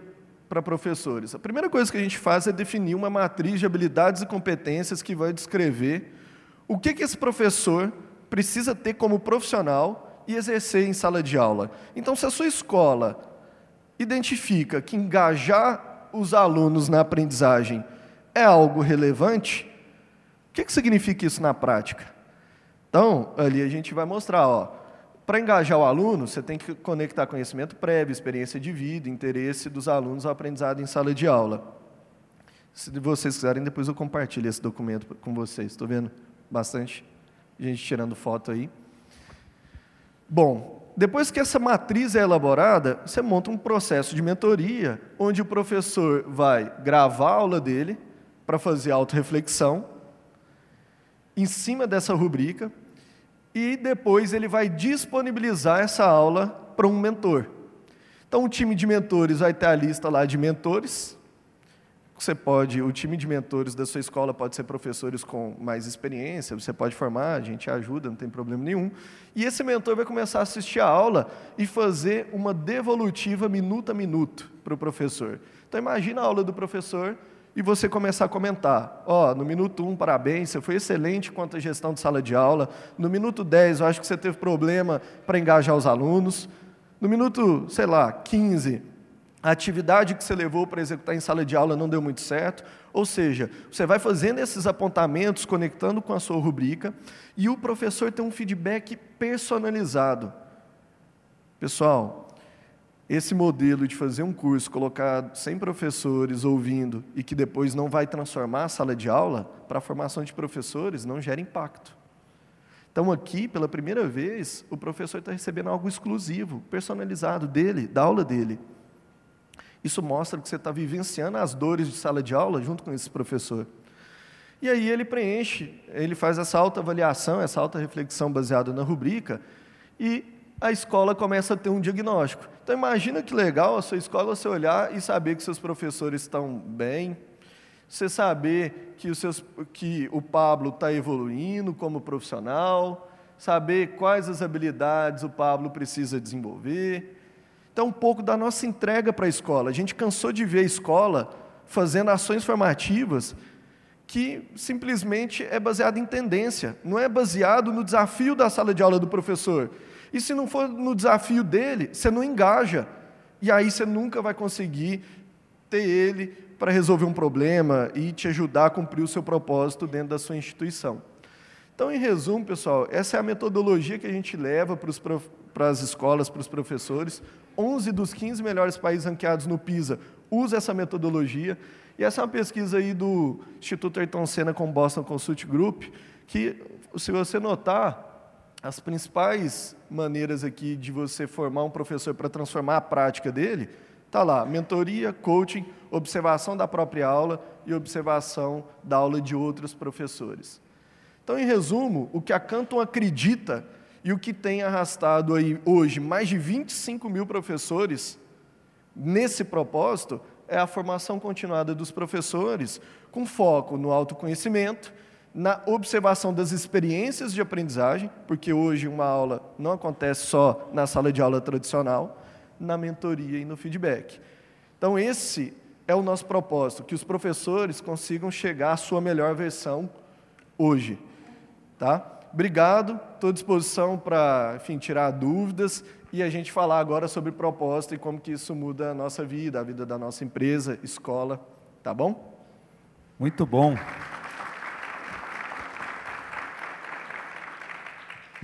para professores. A primeira coisa que a gente faz é definir uma matriz de habilidades e competências que vai descrever o que, que esse professor precisa ter como profissional e exercer em sala de aula. Então, se a sua escola identifica que engajar os alunos na aprendizagem é algo relevante, que, que significa isso na prática? Então, ali a gente vai mostrar, ó, para engajar o aluno, você tem que conectar conhecimento prévio, experiência de vida, interesse dos alunos ao aprendizado em sala de aula. Se vocês quiserem, depois eu compartilho esse documento com vocês. Estou vendo bastante gente tirando foto aí. Bom, depois que essa matriz é elaborada, você monta um processo de mentoria, onde o professor vai gravar a aula dele para fazer autorreflexão, em cima dessa rubrica e depois ele vai disponibilizar essa aula para um mentor. Então, o time de mentores vai ter a lista lá de mentores. Você pode, o time de mentores da sua escola pode ser professores com mais experiência, você pode formar, a gente ajuda, não tem problema nenhum. E esse mentor vai começar a assistir a aula e fazer uma devolutiva minuto a minuto para o professor. Então, imagina a aula do professor, e você começar a comentar. Ó, oh, no minuto 1, um, parabéns, você foi excelente quanto à gestão de sala de aula. No minuto 10, eu acho que você teve problema para engajar os alunos. No minuto, sei lá, 15, a atividade que você levou para executar em sala de aula não deu muito certo. Ou seja, você vai fazendo esses apontamentos, conectando com a sua rubrica, e o professor tem um feedback personalizado. Pessoal, esse modelo de fazer um curso, colocar 100 professores ouvindo e que depois não vai transformar a sala de aula para a formação de professores, não gera impacto. Então, aqui, pela primeira vez, o professor está recebendo algo exclusivo, personalizado dele, da aula dele. Isso mostra que você está vivenciando as dores de sala de aula junto com esse professor. E aí ele preenche, ele faz essa autoavaliação, essa auto-reflexão baseada na rubrica, e a escola começa a ter um diagnóstico. Então imagina que legal a sua escola você olhar e saber que seus professores estão bem, você saber que, os seus, que o Pablo está evoluindo como profissional, saber quais as habilidades o Pablo precisa desenvolver. Então, um pouco da nossa entrega para a escola. A gente cansou de ver a escola fazendo ações formativas que simplesmente é baseado em tendência, não é baseado no desafio da sala de aula do professor. E se não for no desafio dele, você não engaja. E aí você nunca vai conseguir ter ele para resolver um problema e te ajudar a cumprir o seu propósito dentro da sua instituição. Então, em resumo, pessoal, essa é a metodologia que a gente leva para, os, para as escolas, para os professores. 11 dos 15 melhores países ranqueados no PISA usam essa metodologia. E essa é uma pesquisa aí do Instituto Ayrton Senna com Boston Consult Group, que, se você notar, as principais maneiras aqui de você formar um professor para transformar a prática dele, está lá, mentoria, coaching, observação da própria aula e observação da aula de outros professores. Então, em resumo, o que a Canton acredita e o que tem arrastado aí hoje mais de 25 mil professores nesse propósito é a formação continuada dos professores, com foco no autoconhecimento, na observação das experiências de aprendizagem, porque hoje uma aula não acontece só na sala de aula tradicional, na mentoria e no feedback. Então, esse é o nosso propósito, que os professores consigam chegar à sua melhor versão hoje. Tá? Obrigado, estou à disposição para enfim, tirar dúvidas e a gente falar agora sobre propósito e como que isso muda a nossa vida, a vida da nossa empresa, escola. Tá bom? Muito bom.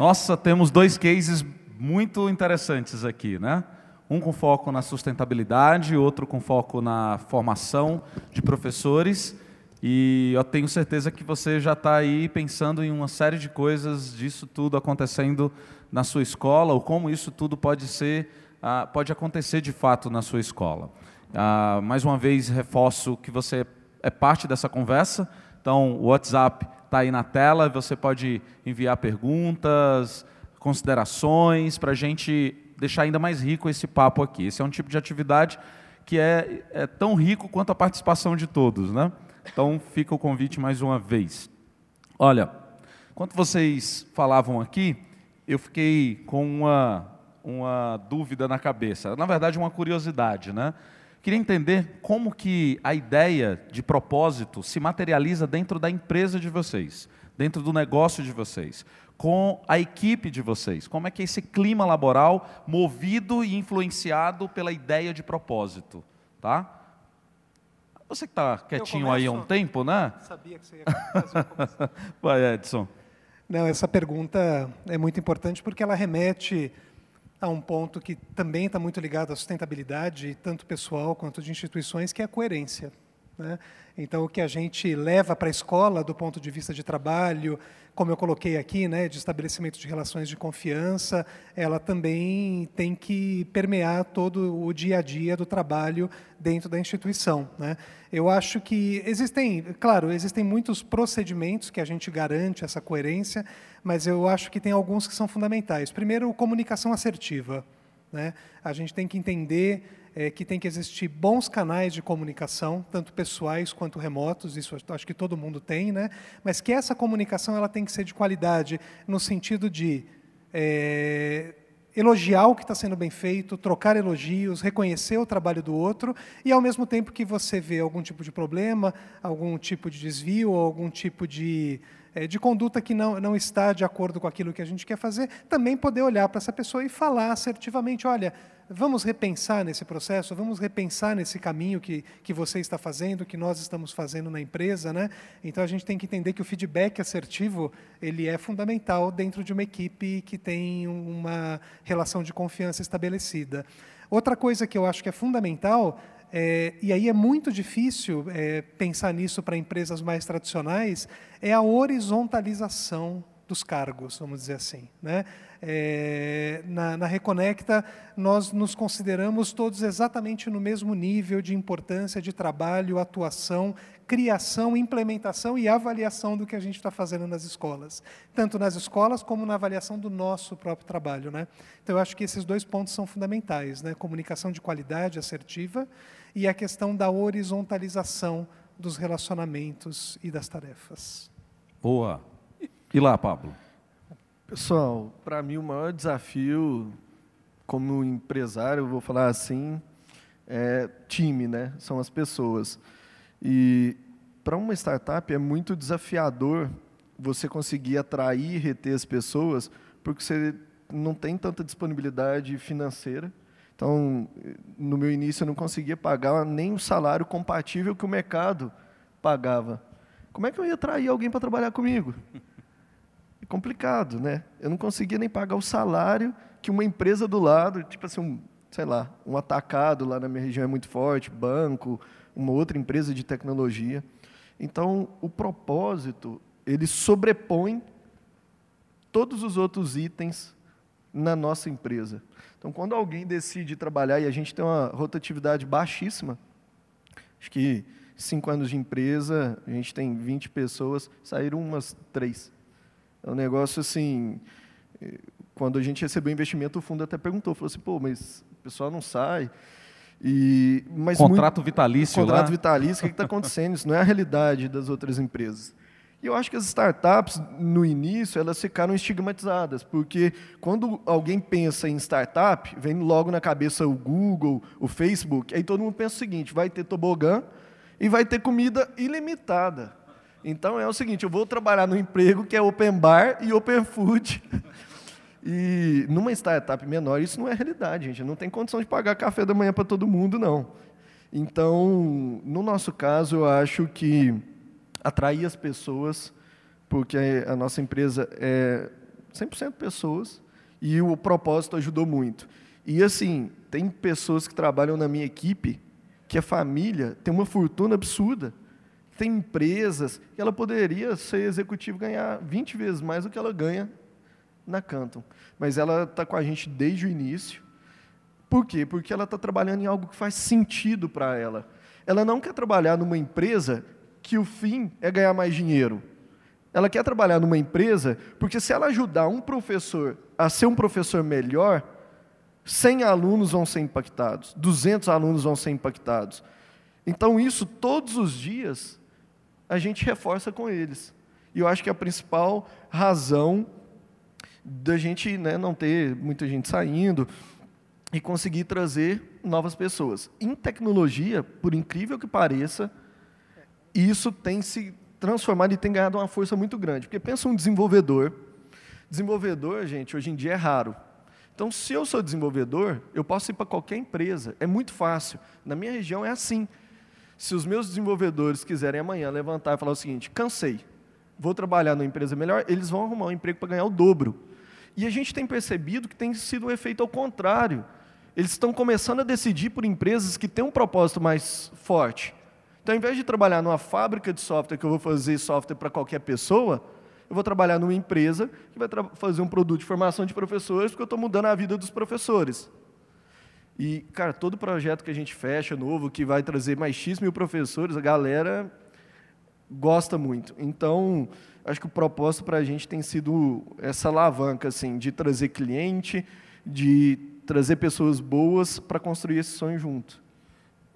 Nossa, temos dois cases muito interessantes aqui, né? Um com foco na sustentabilidade, outro com foco na formação de professores. E eu tenho certeza que você já está aí pensando em uma série de coisas disso tudo acontecendo na sua escola, ou como isso tudo pode ser, ah, pode acontecer de fato na sua escola. Ah, mais uma vez reforço que você é parte dessa conversa. Então, o WhatsApp está aí na tela, você pode enviar perguntas, considerações, para a gente deixar ainda mais rico esse papo aqui. Esse é um tipo de atividade que é, é tão rico quanto a participação de todos, né? Então fica o convite mais uma vez. Olha, enquanto vocês falavam aqui, eu fiquei com uma, uma dúvida na cabeça. Na verdade, uma curiosidade, né? Queria entender como que a ideia de propósito se materializa dentro da empresa de vocês, dentro do negócio de vocês, com a equipe de vocês. Como é que é esse clima laboral movido e influenciado pela ideia de propósito, tá? Você que está quietinho aí há um tempo, né? Sabia que você ia fazer um Vai, Edson. Não, essa pergunta é muito importante porque ela remete a um ponto que também está muito ligado à sustentabilidade, tanto pessoal quanto de instituições, que é a coerência. Né? Então, o que a gente leva para a escola do ponto de vista de trabalho, como eu coloquei aqui, né, de estabelecimento de relações de confiança, ela também tem que permear todo o dia a dia do trabalho dentro da instituição. Né? Eu acho que existem, claro, existem muitos procedimentos que a gente garante essa coerência, mas eu acho que tem alguns que são fundamentais. Primeiro, comunicação assertiva. Né? A gente tem que entender é, que tem que existir bons canais de comunicação, tanto pessoais quanto remotos, isso acho que todo mundo tem, né? mas que essa comunicação ela tem que ser de qualidade, no sentido de é, elogiar o que está sendo bem feito, trocar elogios, reconhecer o trabalho do outro, e ao mesmo tempo que você vê algum tipo de problema, algum tipo de desvio, algum tipo de, é, de conduta que não, não está de acordo com aquilo que a gente quer fazer, também poder olhar para essa pessoa e falar assertivamente, olha, vamos repensar nesse processo, vamos repensar nesse caminho que, que você está fazendo, que nós estamos fazendo na empresa, né? Então a gente tem que entender que o feedback assertivo ele é fundamental dentro de uma equipe que tem uma relação de confiança estabelecida. Outra coisa que eu acho que é fundamental é, e aí é muito difícil é, pensar nisso para empresas mais tradicionais, é a horizontalização dos cargos, vamos dizer assim. Né? É, na, na, Reconecta, nós nos consideramos todos exatamente no mesmo nível de importância de trabalho, atuação, criação, implementação e avaliação do que a gente está fazendo nas escolas, tanto nas escolas como na avaliação do nosso próprio trabalho. Né? Então, eu acho que esses dois pontos são fundamentais: né? comunicação de qualidade assertiva e a questão da horizontalização dos relacionamentos e das tarefas. Boa. E lá, Pablo? Pessoal, para mim o maior desafio como empresário, vou falar assim, é time, né? São as pessoas. E para uma startup é muito desafiador você conseguir atrair e reter as pessoas, porque você não tem tanta disponibilidade financeira. Então, no meu início, eu não conseguia pagar nem o salário compatível que o mercado pagava. Como é que eu ia atrair alguém para trabalhar comigo? Complicado, né? Eu não conseguia nem pagar o salário que uma empresa do lado, tipo assim, um, sei lá, um atacado lá na minha região é muito forte, banco, uma outra empresa de tecnologia. Então, o propósito, ele sobrepõe todos os outros itens na nossa empresa. Então, quando alguém decide trabalhar e a gente tem uma rotatividade baixíssima, acho que cinco anos de empresa, a gente tem 20 pessoas, saíram umas três. É um negócio assim. Quando a gente recebeu o investimento, o fundo até perguntou, falou assim, pô, mas o pessoal não sai. E, mas contrato muito, vitalício Contrato lá. vitalício, o que está acontecendo? Isso não é a realidade das outras empresas. E eu acho que as startups, no início, elas ficaram estigmatizadas, porque quando alguém pensa em startup, vem logo na cabeça o Google, o Facebook, aí todo mundo pensa o seguinte, vai ter tobogã e vai ter comida ilimitada. Então é o seguinte, eu vou trabalhar no emprego que é open bar e open food. E numa startup menor isso não é realidade, gente. Não tem condição de pagar café da manhã para todo mundo, não. Então, no nosso caso, eu acho que atrair as pessoas, porque a nossa empresa é 100% pessoas e o propósito ajudou muito. E assim, tem pessoas que trabalham na minha equipe que a família tem uma fortuna absurda tem empresas que ela poderia ser executivo e ganhar 20 vezes mais do que ela ganha na Canton. Mas ela está com a gente desde o início. Por quê? Porque ela está trabalhando em algo que faz sentido para ela. Ela não quer trabalhar numa empresa que o fim é ganhar mais dinheiro. Ela quer trabalhar numa empresa porque se ela ajudar um professor a ser um professor melhor, 100 alunos vão ser impactados, 200 alunos vão ser impactados. Então, isso todos os dias a gente reforça com eles. E eu acho que a principal razão da gente né, não ter muita gente saindo e conseguir trazer novas pessoas. Em tecnologia, por incrível que pareça, isso tem se transformado e tem ganhado uma força muito grande. Porque pensa um desenvolvedor. Desenvolvedor, gente, hoje em dia é raro. Então, se eu sou desenvolvedor, eu posso ir para qualquer empresa. É muito fácil. Na minha região é assim. Se os meus desenvolvedores quiserem amanhã levantar e falar o seguinte: cansei, vou trabalhar numa empresa melhor, eles vão arrumar um emprego para ganhar o dobro. E a gente tem percebido que tem sido um efeito ao contrário. Eles estão começando a decidir por empresas que têm um propósito mais forte. Então, ao invés de trabalhar numa fábrica de software que eu vou fazer software para qualquer pessoa, eu vou trabalhar numa empresa que vai fazer um produto de formação de professores, porque eu estou mudando a vida dos professores. E, cara, todo projeto que a gente fecha novo, que vai trazer mais X mil professores, a galera gosta muito. Então, acho que o propósito para a gente tem sido essa alavanca, assim, de trazer cliente, de trazer pessoas boas para construir esse sonho junto.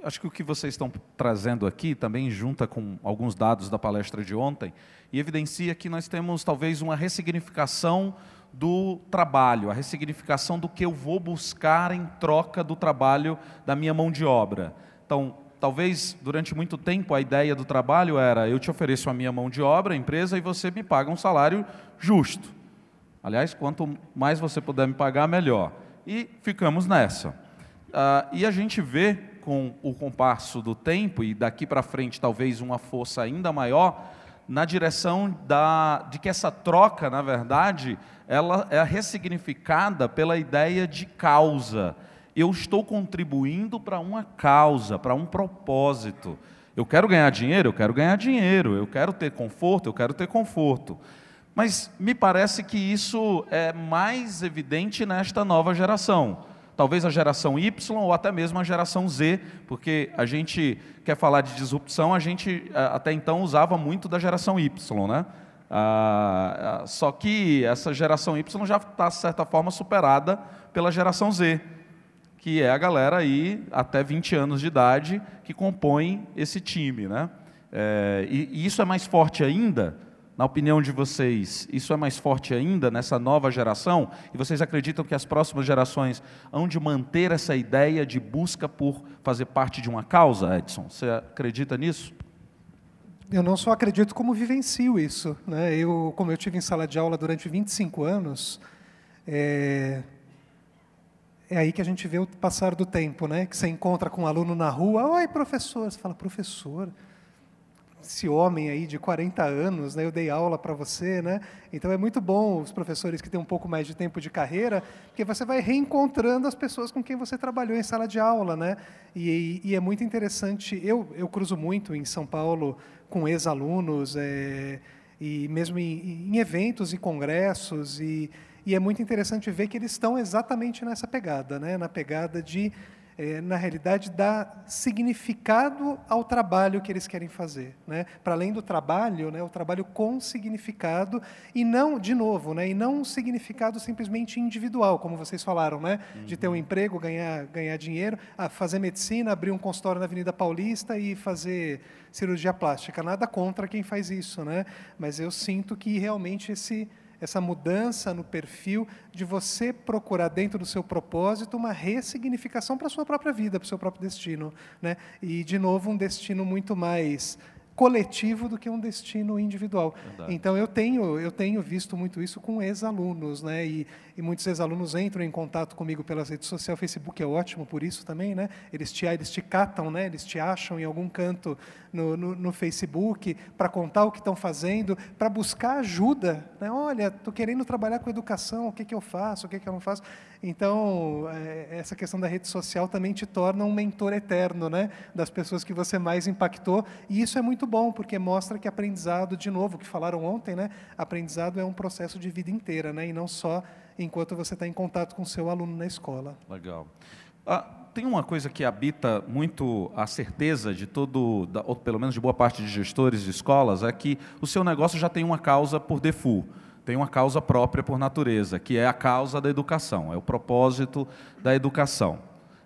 Acho que o que vocês estão trazendo aqui também junta com alguns dados da palestra de ontem e evidencia que nós temos talvez uma ressignificação do trabalho, a ressignificação do que eu vou buscar em troca do trabalho da minha mão de obra. Então, talvez durante muito tempo a ideia do trabalho era: eu te ofereço a minha mão de obra, a empresa, e você me paga um salário justo. Aliás, quanto mais você puder me pagar, melhor. E ficamos nessa. Uh, e a gente vê com o compasso do tempo, e daqui para frente talvez uma força ainda maior, na direção da, de que essa troca, na verdade, ela é ressignificada pela ideia de causa. Eu estou contribuindo para uma causa, para um propósito. Eu quero ganhar dinheiro, eu quero ganhar dinheiro. Eu quero ter conforto, eu quero ter conforto. Mas me parece que isso é mais evidente nesta nova geração talvez a geração Y ou até mesmo a geração Z, porque a gente quer falar de disrupção, a gente até então usava muito da geração Y, né? Ah, só que essa geração Y já está, de certa forma, superada pela geração Z, que é a galera aí até 20 anos de idade que compõe esse time. Né? É, e, e isso é mais forte ainda na opinião de vocês, isso é mais forte ainda nessa nova geração? E vocês acreditam que as próximas gerações hão de manter essa ideia de busca por fazer parte de uma causa, Edson? Você acredita nisso? Eu não só acredito, como vivencio isso. Né? Eu, como eu tive em sala de aula durante 25 anos, é, é aí que a gente vê o passar do tempo, né? Que você encontra com um aluno na rua, oi, professor. Você fala, professor? Esse homem aí de 40 anos, né? eu dei aula para você, né? Então é muito bom os professores que têm um pouco mais de tempo de carreira, porque você vai reencontrando as pessoas com quem você trabalhou em sala de aula, né? E, e é muito interessante. Eu eu cruzo muito em São Paulo com ex-alunos é, e mesmo em, em eventos e congressos e e é muito interessante ver que eles estão exatamente nessa pegada, né? Na pegada de é, na realidade, dá significado ao trabalho que eles querem fazer. Né? Para além do trabalho, né, o trabalho com significado, e não, de novo, né, e não um significado simplesmente individual, como vocês falaram, né? Uhum. de ter um emprego, ganhar, ganhar dinheiro, fazer medicina, abrir um consultório na Avenida Paulista e fazer cirurgia plástica. Nada contra quem faz isso, né? mas eu sinto que realmente esse essa mudança no perfil de você procurar dentro do seu propósito uma ressignificação para a sua própria vida, para o seu próprio destino, né? E de novo um destino muito mais coletivo do que um destino individual. Verdade. Então eu tenho eu tenho visto muito isso com ex-alunos, né? E, e muitos ex-alunos entram em contato comigo pelas redes sociais. O Facebook é ótimo por isso também, né? Eles te eles te catam, né? Eles te acham em algum canto no, no, no Facebook para contar o que estão fazendo, para buscar ajuda, né? Olha, estou querendo trabalhar com educação, o que que eu faço, o que que eu não faço? Então é, essa questão da rede social também te torna um mentor eterno, né? Das pessoas que você mais impactou e isso é muito bom, porque mostra que aprendizado, de novo, que falaram ontem, né? aprendizado é um processo de vida inteira, né? e não só enquanto você está em contato com o seu aluno na escola. Legal. Ah, tem uma coisa que habita muito a certeza de todo, ou pelo menos de boa parte de gestores de escolas, é que o seu negócio já tem uma causa por default, tem uma causa própria por natureza, que é a causa da educação, é o propósito da educação.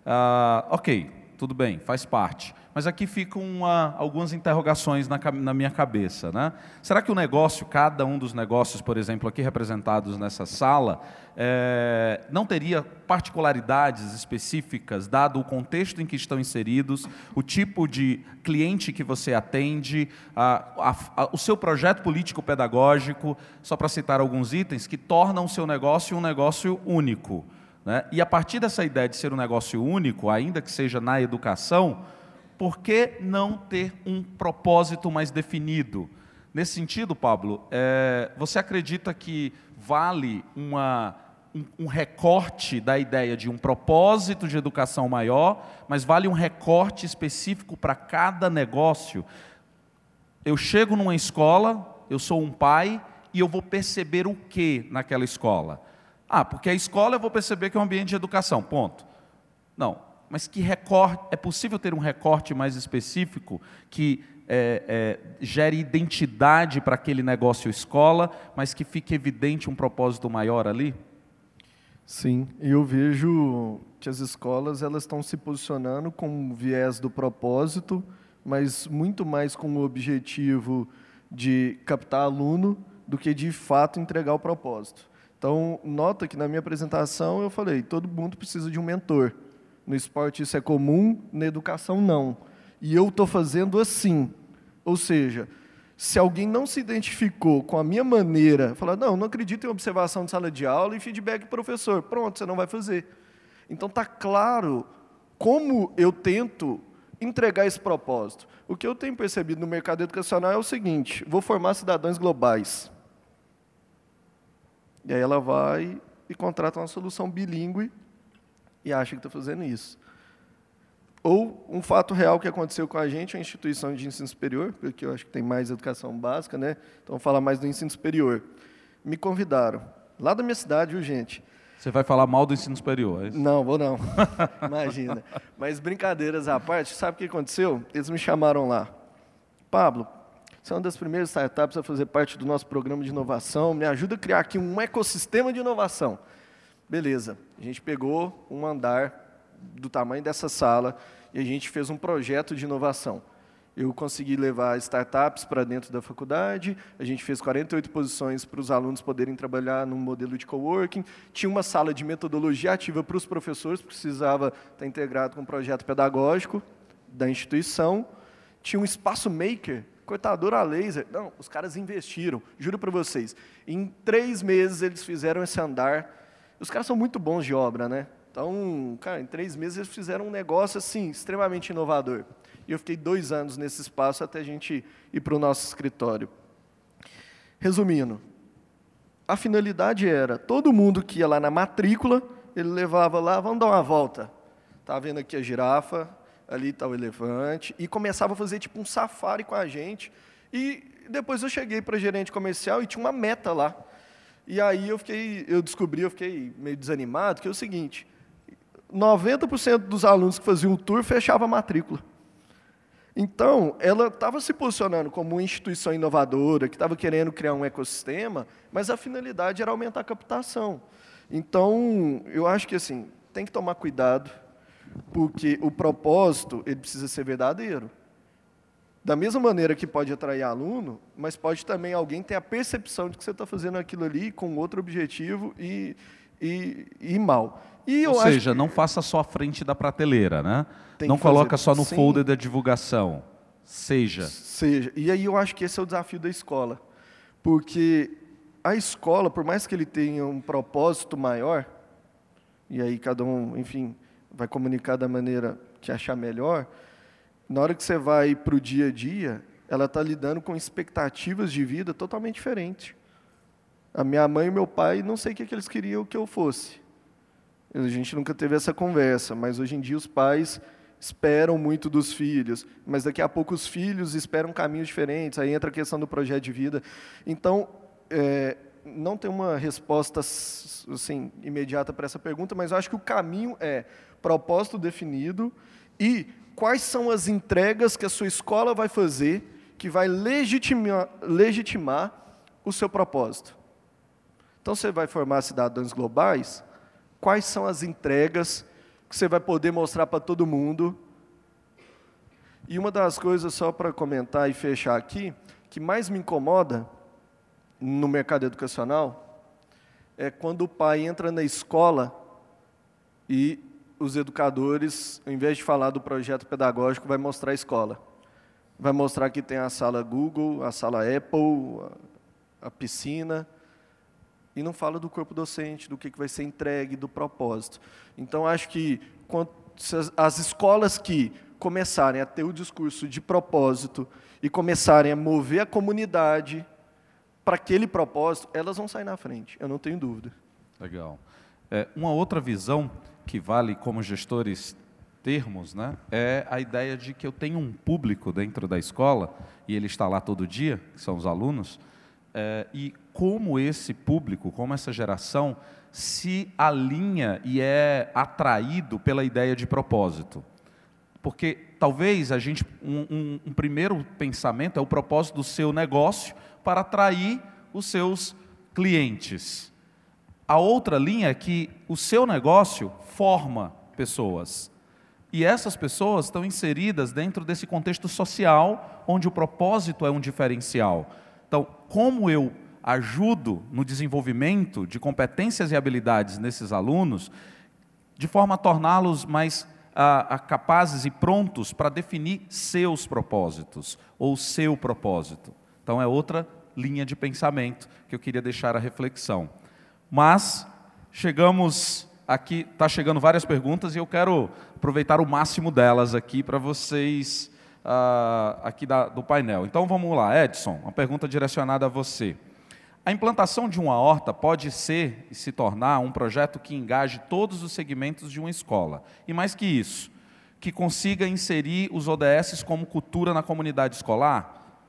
Ah, ok, tudo bem, faz parte. Mas aqui ficam uma, algumas interrogações na, na, minha cabeça. Né? Será que o negócio, cada um dos negócios, por exemplo, aqui representados nessa sala, é, não teria particularidades específicas, dado o contexto em que estão inseridos, o tipo de cliente que você atende, a, a, a, o seu projeto político-pedagógico, só para citar alguns itens, que tornam o seu negócio um negócio único? Né? E a partir dessa ideia de ser um negócio único, ainda que seja na educação, por que não ter um propósito mais definido? Nesse sentido, Pablo, é, você acredita que vale uma, um, um, recorte da ideia de um propósito de educação maior, mas vale um recorte específico para cada negócio? Eu chego numa escola, eu sou um pai, e eu vou perceber o que naquela escola? Ah, porque a escola eu vou perceber que é um ambiente de educação, ponto. Não, mas que recorte, é possível ter um recorte mais específico que é, é, gere identidade para aquele negócio escola, mas que fique evidente um propósito maior ali? Sim, eu vejo que as escolas elas estão se posicionando com o viés do propósito, mas muito mais com o objetivo de captar aluno do que de fato entregar o propósito. Então, nota que na minha apresentação eu falei, todo mundo precisa de um mentor. No esporte isso é comum, na educação não. E eu estou fazendo assim. Ou seja, se alguém não se identificou com a minha maneira, falar, não, não acredito em observação de sala de aula e feedback professor, pronto, você não vai fazer. Então está claro como eu tento entregar esse propósito. O que eu tenho percebido no mercado educacional é o seguinte: vou formar cidadãos globais. E aí ela vai e contrata uma solução bilíngue e acha que está fazendo isso. Ou um fato real que aconteceu com a gente, a instituição de ensino superior, porque eu acho que tem mais educação básica, né? Então, vou falar mais do ensino superior. Me convidaram, lá da minha cidade, viu, gente? Você vai falar mal do ensino superior, é isso? Não, vou não. Imagina. Mas brincadeiras à parte, sabe o que aconteceu? Eles me chamaram lá. Pablo, você é uma das primeiras startups a fazer parte do nosso programa de inovação. Me ajuda a criar aqui um ecossistema de inovação. Beleza, a gente pegou um andar do tamanho dessa sala e a gente fez um projeto de inovação. Eu consegui levar startups para dentro da faculdade, a gente fez 48 posições para os alunos poderem trabalhar num modelo de coworking, tinha uma sala de metodologia ativa para os professores, precisava estar integrado com o um projeto pedagógico da instituição, tinha um espaço maker, cortador a laser. Não, os caras investiram, juro para vocês. Em três meses eles fizeram esse andar os caras são muito bons de obra, né? Então, cara, em três meses eles fizeram um negócio assim, extremamente inovador. E eu fiquei dois anos nesse espaço até a gente ir para o nosso escritório. Resumindo, a finalidade era, todo mundo que ia lá na matrícula, ele levava lá, vamos dar uma volta. Está vendo aqui a girafa, ali está o elefante, e começava a fazer tipo um safari com a gente. E depois eu cheguei para gerente comercial e tinha uma meta lá. E aí eu fiquei, eu descobri, eu fiquei meio desanimado, que é o seguinte, 90% dos alunos que faziam o tour fechava a matrícula. Então, ela estava se posicionando como uma instituição inovadora, que estava querendo criar um ecossistema, mas a finalidade era aumentar a captação. Então, eu acho que assim, tem que tomar cuidado, porque o propósito ele precisa ser verdadeiro. Da mesma maneira que pode atrair aluno, mas pode também alguém ter a percepção de que você está fazendo aquilo ali com outro objetivo e, e, e mal. E Ou seja, que... não faça só a frente da prateleira, né? Tem não coloca fazer... só no Sim. folder da divulgação. Seja. Seja. E aí eu acho que esse é o desafio da escola. Porque a escola, por mais que ele tenha um propósito maior, e aí cada um, enfim, vai comunicar da maneira que achar melhor, na hora que você vai para o dia a dia, ela está lidando com expectativas de vida totalmente diferentes. A minha mãe e meu pai, não sei o que, que eles queriam que eu fosse. A gente nunca teve essa conversa, mas hoje em dia os pais esperam muito dos filhos, mas daqui a pouco os filhos esperam caminhos diferentes, aí entra a questão do projeto de vida. Então, é, não tem uma resposta assim, imediata para essa pergunta, mas eu acho que o caminho é propósito definido e quais são as entregas que a sua escola vai fazer que vai legitimar, legitimar o seu propósito. Então, você vai formar cidadãos globais, quais são as entregas que você vai poder mostrar para todo mundo. E uma das coisas, só para comentar e fechar aqui, que mais me incomoda no mercado educacional é quando o pai entra na escola e os educadores, ao invés de falar do projeto pedagógico, vai mostrar a escola. Vai mostrar que tem a sala Google, a sala Apple, a, piscina, e não fala do corpo docente, do que vai ser entregue, do propósito. Então, acho que as escolas que começarem a ter o discurso de propósito e começarem a mover a comunidade para aquele propósito, elas vão sair na frente, eu não tenho dúvida. Legal. É, uma outra visão que vale como gestores termos, né, é a ideia de que eu tenho um público dentro da escola, e ele está lá todo dia, que são os alunos, é, e como esse público, como essa geração se alinha e é atraído pela ideia de propósito. Porque talvez a gente, um, um, um primeiro pensamento é o propósito do seu negócio para atrair os seus clientes. A outra linha é que o seu negócio forma pessoas. E essas pessoas estão inseridas dentro desse contexto social, onde o propósito é um diferencial. Então, como eu ajudo no desenvolvimento de competências e habilidades nesses alunos, de forma a torná-los mais a, a capazes e prontos para definir seus propósitos, ou seu propósito. Então, é outra linha de pensamento que eu queria deixar a reflexão. Mas, chegamos aqui está chegando várias perguntas e eu quero aproveitar o máximo delas aqui para vocês uh, aqui da, do painel. Então vamos lá, Edson, uma pergunta direcionada a você. A implantação de uma horta pode ser e se tornar um projeto que engaje todos os segmentos de uma escola. E mais que isso, que consiga inserir os ODS como cultura na comunidade escolar?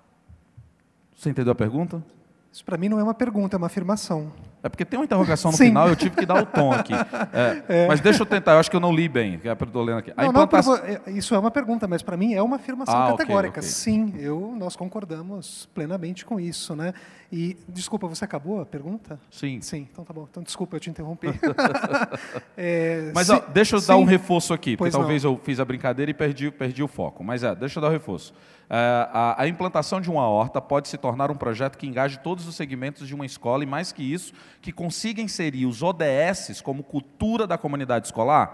Você entendeu a pergunta? Isso para mim não é uma pergunta, é uma afirmação. É porque tem uma interrogação no Sim. final, eu tive que dar o tom aqui. É, é. Mas deixa eu tentar, eu acho que eu não li bem, é estou lendo aqui. Não, implantação... não, é, isso é uma pergunta, mas para mim é uma afirmação ah, categórica. Okay, okay. Sim, eu, nós concordamos plenamente com isso. Né? E, desculpa, você acabou a pergunta? Sim. Sim, então tá bom. Então, desculpa, eu te interrompi. é, mas ó, deixa eu sim, dar um reforço aqui, porque talvez não. eu fiz a brincadeira e perdi, perdi o foco. Mas é, deixa eu dar o um reforço. É, a, a, implantação de uma horta pode se tornar um projeto que engaje todos os segmentos de uma escola e, mais que isso, que consiga inserir os ODS como cultura da comunidade escolar?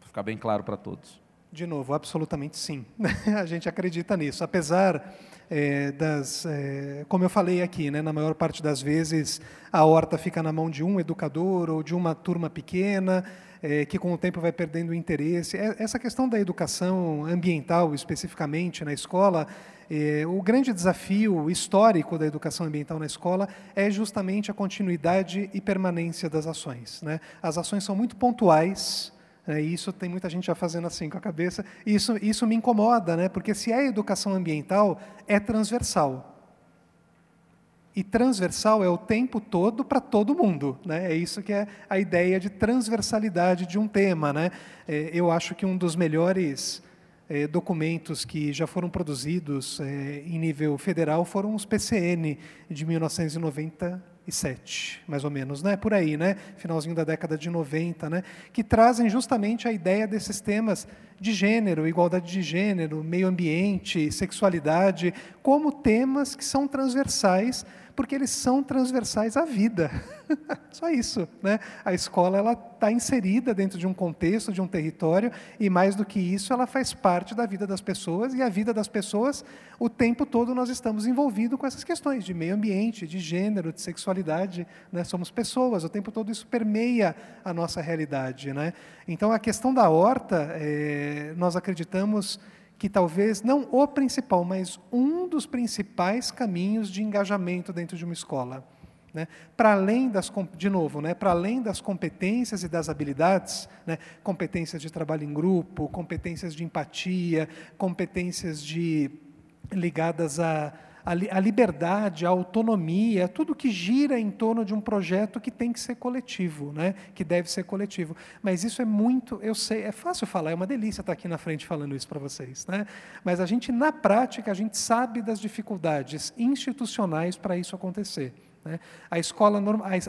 Para ficar bem claro para todos. De novo, absolutamente sim. a gente acredita nisso. Apesar é, das. É, como eu falei aqui, né, na maior parte das vezes a horta fica na mão de um educador ou de uma turma pequena é, que com o tempo vai perdendo o interesse. Essa questão da educação ambiental, especificamente na escola, o grande desafio histórico da educação ambiental na escola é justamente a continuidade e permanência das ações. Né? As ações são muito pontuais, né? e isso tem muita gente já fazendo assim com a cabeça, e isso, isso me incomoda, né? porque se é educação ambiental, é transversal. E transversal é o tempo todo para todo mundo. Né? É isso que é a ideia de transversalidade de um tema. Né? É, eu acho que um dos melhores é, documentos que já foram produzidos é, em nível federal foram os PCN de 1997, mais ou menos, né? por aí, né? finalzinho da década de 90, né? que trazem justamente a ideia desses temas de gênero, igualdade de gênero, meio ambiente, sexualidade, como temas que são transversais porque eles são transversais à vida. Só isso. Né? A escola ela está inserida dentro de um contexto, de um território, e mais do que isso, ela faz parte da vida das pessoas, e a vida das pessoas, o tempo todo nós estamos envolvidos com essas questões de meio ambiente, de gênero, de sexualidade. Né? Somos pessoas, o tempo todo isso permeia a nossa realidade. Né? Então, a questão da horta, é, nós acreditamos que talvez não o principal, mas um dos principais caminhos de engajamento dentro de uma escola. Né? Para além das, de novo, né? para além das competências e das habilidades, né? competências de trabalho em grupo, competências de empatia, competências de, ligadas a a, liberdade, a autonomia, tudo que gira em torno de um projeto que tem que ser coletivo, né? que deve ser coletivo. Mas isso é muito, eu sei, é fácil falar, é uma delícia estar aqui na frente falando isso para vocês. Né? Mas a gente, na prática, a gente sabe das dificuldades institucionais para isso acontecer. Né? A escola,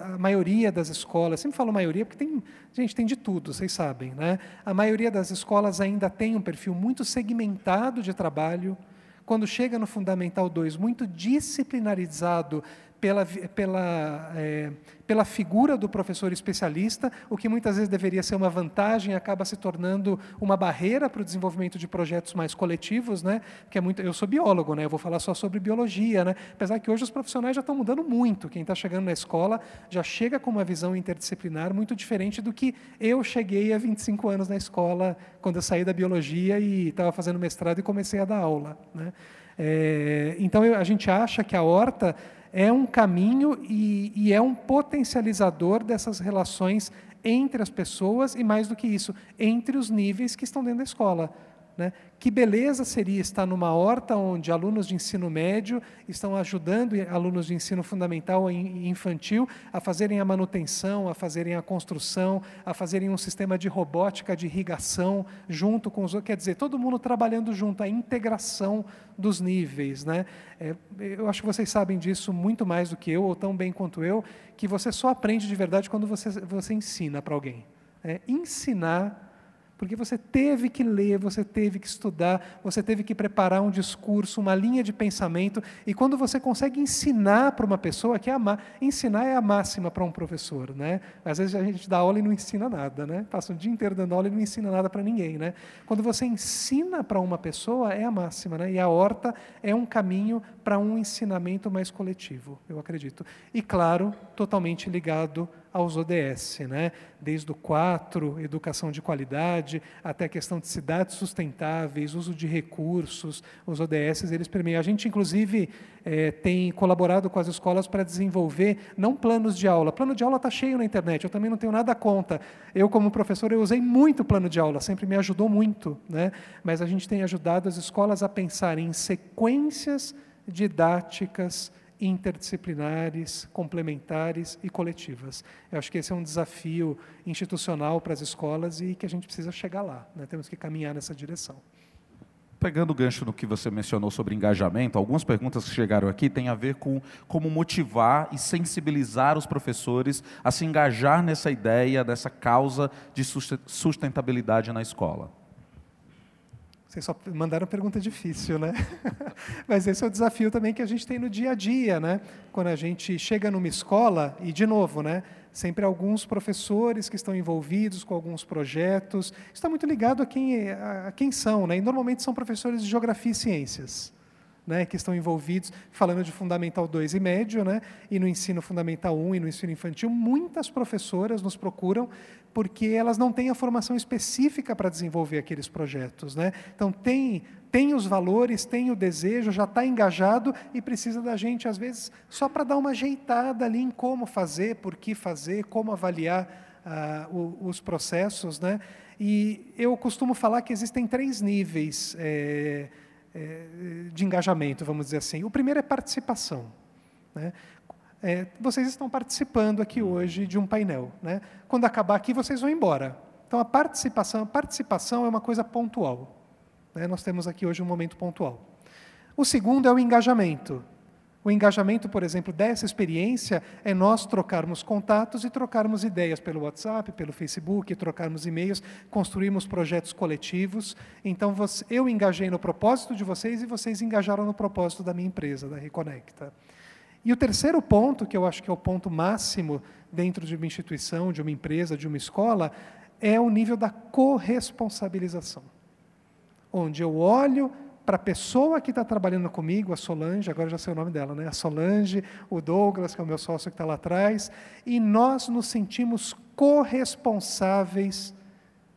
a maioria das escolas, sempre falo maioria porque tem, gente, tem de tudo, vocês sabem. Né? A maioria das escolas ainda tem um perfil muito segmentado de trabalho, quando chega no Fundamental 2, muito disciplinarizado pela, pela, é, pela figura do professor especialista, o que muitas vezes deveria ser uma vantagem acaba se tornando uma barreira para o desenvolvimento de projetos mais coletivos, né? Que é muito, eu sou biólogo, né? Eu vou falar só sobre biologia, né? Apesar que hoje os profissionais já estão mudando muito. Quem está chegando na escola já chega com uma visão interdisciplinar muito diferente do que eu cheguei há 25 anos na escola quando eu saí da biologia e estava fazendo mestrado e comecei a dar aula, né? É, então eu, a gente acha que a horta é um caminho e, e é um potencializador dessas relações entre as pessoas e, mais do que isso, entre os níveis que estão dentro da escola. Né? Que beleza seria estar numa horta onde alunos de ensino médio estão ajudando alunos de ensino fundamental e infantil a fazerem a manutenção, a fazerem a construção, a fazerem um sistema de robótica de irrigação junto com os outros. Quer dizer, todo mundo trabalhando junto, a integração dos níveis. Né? É, eu acho que vocês sabem disso muito mais do que eu, ou tão bem quanto eu, que você só aprende de verdade quando você, você ensina para alguém. É, ensinar porque você teve que ler, você teve que estudar, você teve que preparar um discurso, uma linha de pensamento, e quando você consegue ensinar para uma pessoa, que é a ensinar é a máxima para um professor, né? Às vezes a gente dá aula e não ensina nada, né? Passa o dia inteiro dando aula e não ensina nada para ninguém, né? Quando você ensina para uma pessoa, é a máxima, né? E a horta é um caminho para um ensinamento mais coletivo, eu acredito. E claro, totalmente ligado aos ODS, né? desde o 4, educação de qualidade, até a questão de cidades sustentáveis, uso de recursos, os ODS, eles permeiam. A gente, inclusive, é, tem colaborado com as escolas para desenvolver, não planos de aula, plano de aula está cheio na internet, eu também não tenho nada conta. Eu, como professor, eu usei muito plano de aula, sempre me ajudou muito, né? mas a gente tem ajudado as escolas a pensar em sequências didáticas, interdisciplinares, complementares e coletivas. Eu acho que esse é um desafio institucional para as escolas e que a gente precisa chegar lá. Né? Temos que caminhar nessa direção. Pegando o gancho no que você mencionou sobre engajamento, algumas perguntas que chegaram aqui têm a ver com como motivar e sensibilizar os professores a se engajar nessa ideia, dessa causa de sustentabilidade na escola. Vocês só mandaram pergunta difícil, né? Mas esse é o desafio também que a gente tem no dia a dia, né? Quando a gente chega numa escola, e de novo, né? Sempre alguns professores que estão envolvidos com alguns projetos. Está muito ligado a quem, a quem são, né? E normalmente são professores de geografia e ciências né, que estão envolvidos, falando de Fundamental 2 e médio, né, e no ensino Fundamental 1 e no ensino infantil, muitas professoras nos procuram porque elas não têm a formação específica para desenvolver aqueles projetos. Né? Então, tem, tem os valores, tem o desejo, já está engajado e precisa da gente, às vezes, só para dar uma ajeitada ali em como fazer, por que fazer, como avaliar o, os processos. Né? E eu costumo falar que existem três níveis. É, de engajamento, vamos dizer assim. O primeiro é participação. Né? É, vocês estão participando aqui hoje de um painel. Né? Quando acabar aqui, vocês vão embora. Então, a participação, a participação é uma coisa pontual. Né? Nós temos aqui hoje um momento pontual. O segundo é o engajamento. O engajamento, por exemplo, dessa experiência é nós trocarmos contatos e trocarmos ideias pelo WhatsApp, pelo Facebook, trocarmos e-mails, construirmos projetos coletivos. Então, eu engajei no propósito de vocês e vocês engajaram no propósito da minha empresa, da Reconecta. E o terceiro ponto, que eu acho que é o ponto máximo dentro de uma instituição, de uma empresa, de uma escola, é o nível da corresponsabilização. Onde eu olho para a pessoa que está trabalhando comigo, a Solange, agora já sei o nome dela, né? a Solange, o Douglas, que é o meu sócio que está lá atrás, e nós nos sentimos corresponsáveis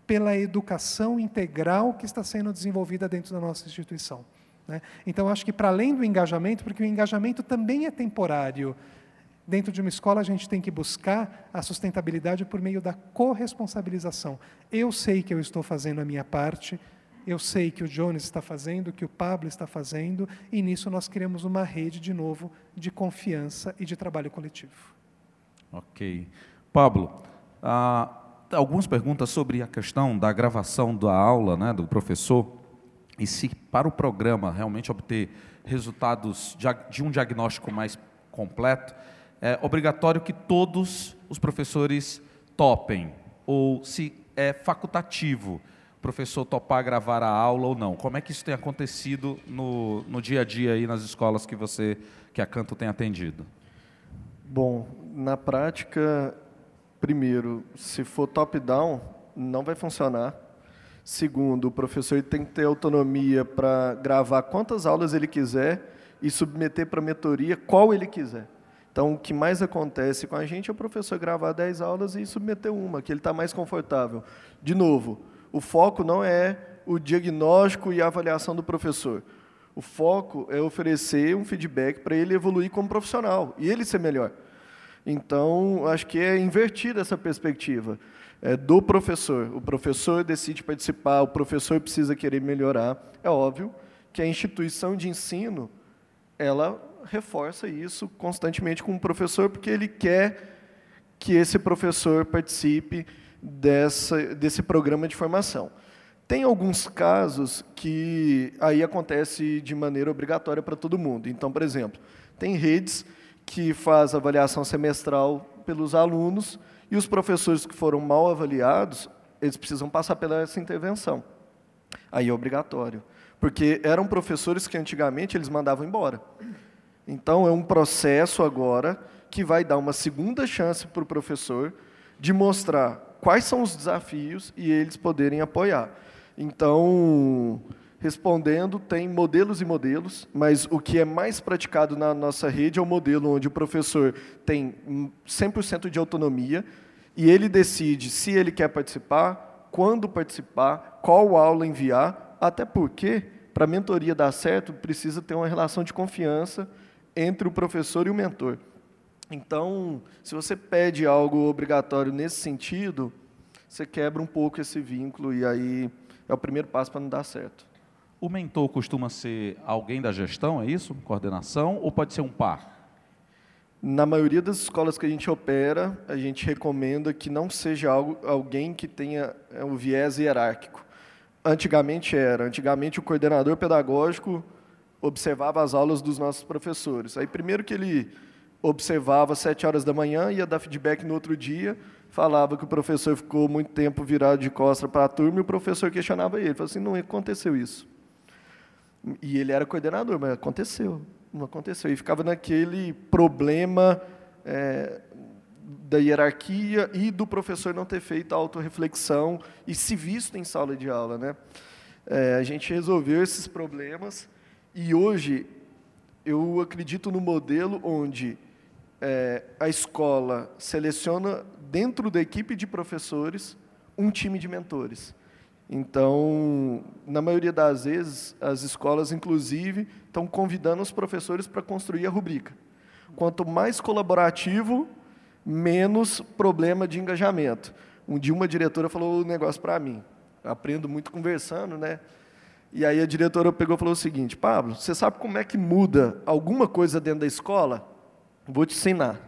pela educação integral que está sendo desenvolvida dentro da nossa instituição. Né? Então, acho que para além do engajamento, porque o engajamento também é temporário, Dentro de uma escola, a gente tem que buscar a sustentabilidade por meio da corresponsabilização. Eu sei que eu estou fazendo a minha parte, eu sei que o Jones está fazendo, que o Pablo está fazendo, e nisso nós criamos uma rede, de novo, de confiança e de trabalho coletivo. Ok. Pablo, ah, algumas perguntas sobre a questão da gravação da aula né, do professor, e se para o programa realmente obter resultados de um diagnóstico mais completo, é obrigatório que todos os professores topem, ou se é facultativo professor topar gravar a aula ou não. Como é que isso tem acontecido no, no dia a dia aí nas escolas que você, que a Canto tem atendido? Bom, na prática, primeiro, se for top-down, não vai funcionar. Segundo, o professor tem que ter autonomia para gravar quantas aulas ele quiser e submeter para a mentoria qual ele quiser. Então, o que mais acontece com a gente é o professor gravar 10 aulas e submeter uma, que ele está mais confortável. De novo, o foco não é o diagnóstico e a avaliação do professor. O foco é oferecer um feedback para ele evoluir como profissional e ele ser melhor. Então, acho que é invertida essa perspectiva é, do professor. O professor decide participar, o professor precisa querer melhorar. É óbvio que a instituição de ensino ela reforça isso constantemente com o professor, porque ele quer que esse professor participe dessa, desse programa de formação. Tem alguns casos que aí acontece de maneira obrigatória para todo mundo. Então, por exemplo, tem redes que faz avaliação semestral pelos alunos e os professores que foram mal avaliados, eles precisam passar pela essa intervenção. Aí é obrigatório, porque eram professores que antigamente eles mandavam embora. Então é um processo agora que vai dar uma segunda chance para o professor de mostrar quais são os desafios e eles poderem apoiar. Então, respondendo, tem modelos e modelos, mas o que é mais praticado na nossa rede é o modelo onde o professor tem 100% de autonomia e ele decide se ele quer participar, quando participar, qual aula enviar, até porque, para a mentoria dar certo, precisa ter uma relação de confiança entre o professor e o mentor. Então, se você pede algo obrigatório nesse sentido, você quebra um pouco esse vínculo e aí é o primeiro passo para não dar certo. O mentor costuma ser alguém da gestão, é isso? Coordenação ou pode ser um par? Na maioria das escolas que a gente opera, a gente recomenda que não seja algo, alguém que tenha é, o viés hierárquico. Antigamente era. Antigamente o coordenador pedagógico observava as aulas dos nossos professores. Aí primeiro que ele observava às sete horas da manhã, ia dar feedback no outro dia, falava que o professor ficou muito tempo virado de costas para a turma e o professor questionava ele. Falou assim, não aconteceu isso. E ele era coordenador, mas aconteceu. Não aconteceu. E ficava naquele problema é, da hierarquia e do professor não ter feito a autorreflexão e se visto em sala de aula. Né? É, a gente resolveu esses problemas e hoje eu acredito no modelo onde é, a escola seleciona, dentro da equipe de professores, um time de mentores. Então, na maioria das vezes, as escolas, inclusive, estão convidando os professores para construir a rubrica. Quanto mais colaborativo, menos problema de engajamento. Um dia uma diretora falou um negócio para mim. Eu aprendo muito conversando, né? E aí a diretora pegou e falou o seguinte: Pablo, você sabe como é que muda alguma coisa dentro da escola? Vou te ensinar.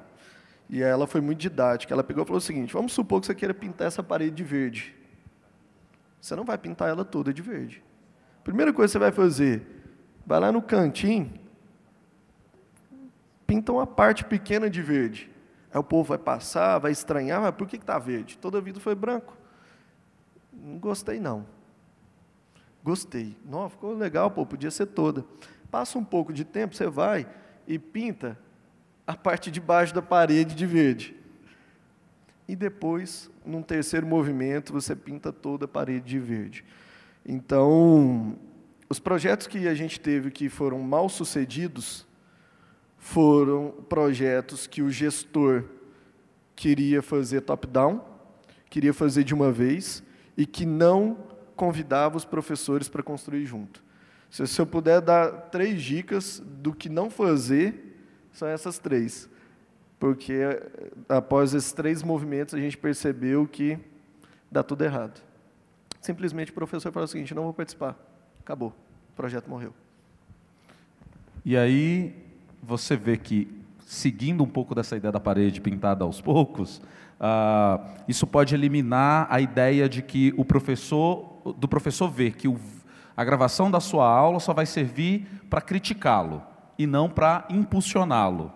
E ela foi muito didática. Ela pegou e falou o seguinte: vamos supor que você queira pintar essa parede de verde. Você não vai pintar ela toda de verde. Primeira coisa que você vai fazer, vai lá no cantinho, pinta uma parte pequena de verde. Aí o povo vai passar, vai estranhar, mas por que está verde? Toda a vida foi branco. Não gostei, não. Gostei. Não, ficou legal, pô, podia ser toda. Passa um pouco de tempo, você vai e pinta a parte de baixo da parede de verde. E depois, num terceiro movimento, você pinta toda a parede de verde. Então, os projetos que a gente teve que foram mal sucedidos foram projetos que o gestor queria fazer top-down, queria fazer de uma vez, e que não convidava os professores para construir junto. Se eu puder dar três dicas do que não fazer são essas três. porque eh, após esses três movimentos a gente percebeu que dá tudo errado. Simplesmente o professor falou o seguinte: não vou participar. Acabou. O projeto morreu. E aí você vê que, seguindo um pouco dessa ideia da parede pintada aos poucos, uh, isso pode eliminar a ideia de que o professor, do professor ver que o, a gravação da sua aula só vai servir para criticá-lo e não para impulsioná-lo.